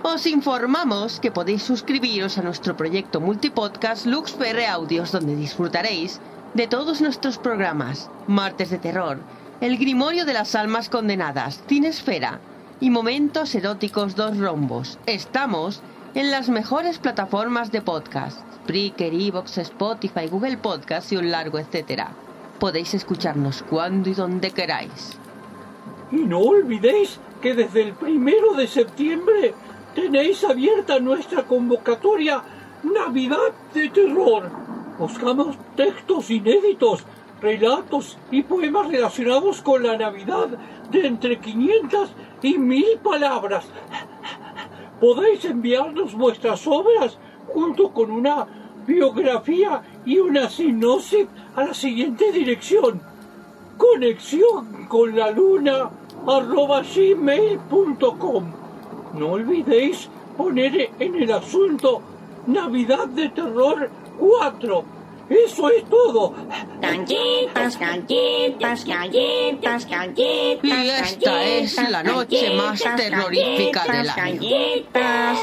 Os informamos que podéis suscribiros a nuestro proyecto multipodcast LuxPR Audios, donde disfrutaréis de todos nuestros programas: Martes de Terror, El Grimorio de las Almas Condenadas, Cinesfera y Momentos Eróticos Dos Rombos. Estamos en las mejores plataformas de podcast, Spreaker, Evox, Spotify, Google Podcast y un largo etcétera. Podéis escucharnos cuando y donde queráis. Y no olvidéis que desde el primero de septiembre tenéis abierta nuestra convocatoria Navidad de Terror. Buscamos textos inéditos, relatos y poemas relacionados con la Navidad de entre 500 y 1000 palabras. Podéis enviarnos vuestras obras junto con una biografía y una sinopsis a la siguiente dirección. Conexión con la luna arroba gmail.com. No olvidéis poner en el asunto Navidad de Terror 4. Eso es todo. Galletas, galletas, galletas, galletas. Y esta es la noche más terrorífica del año. Galletas.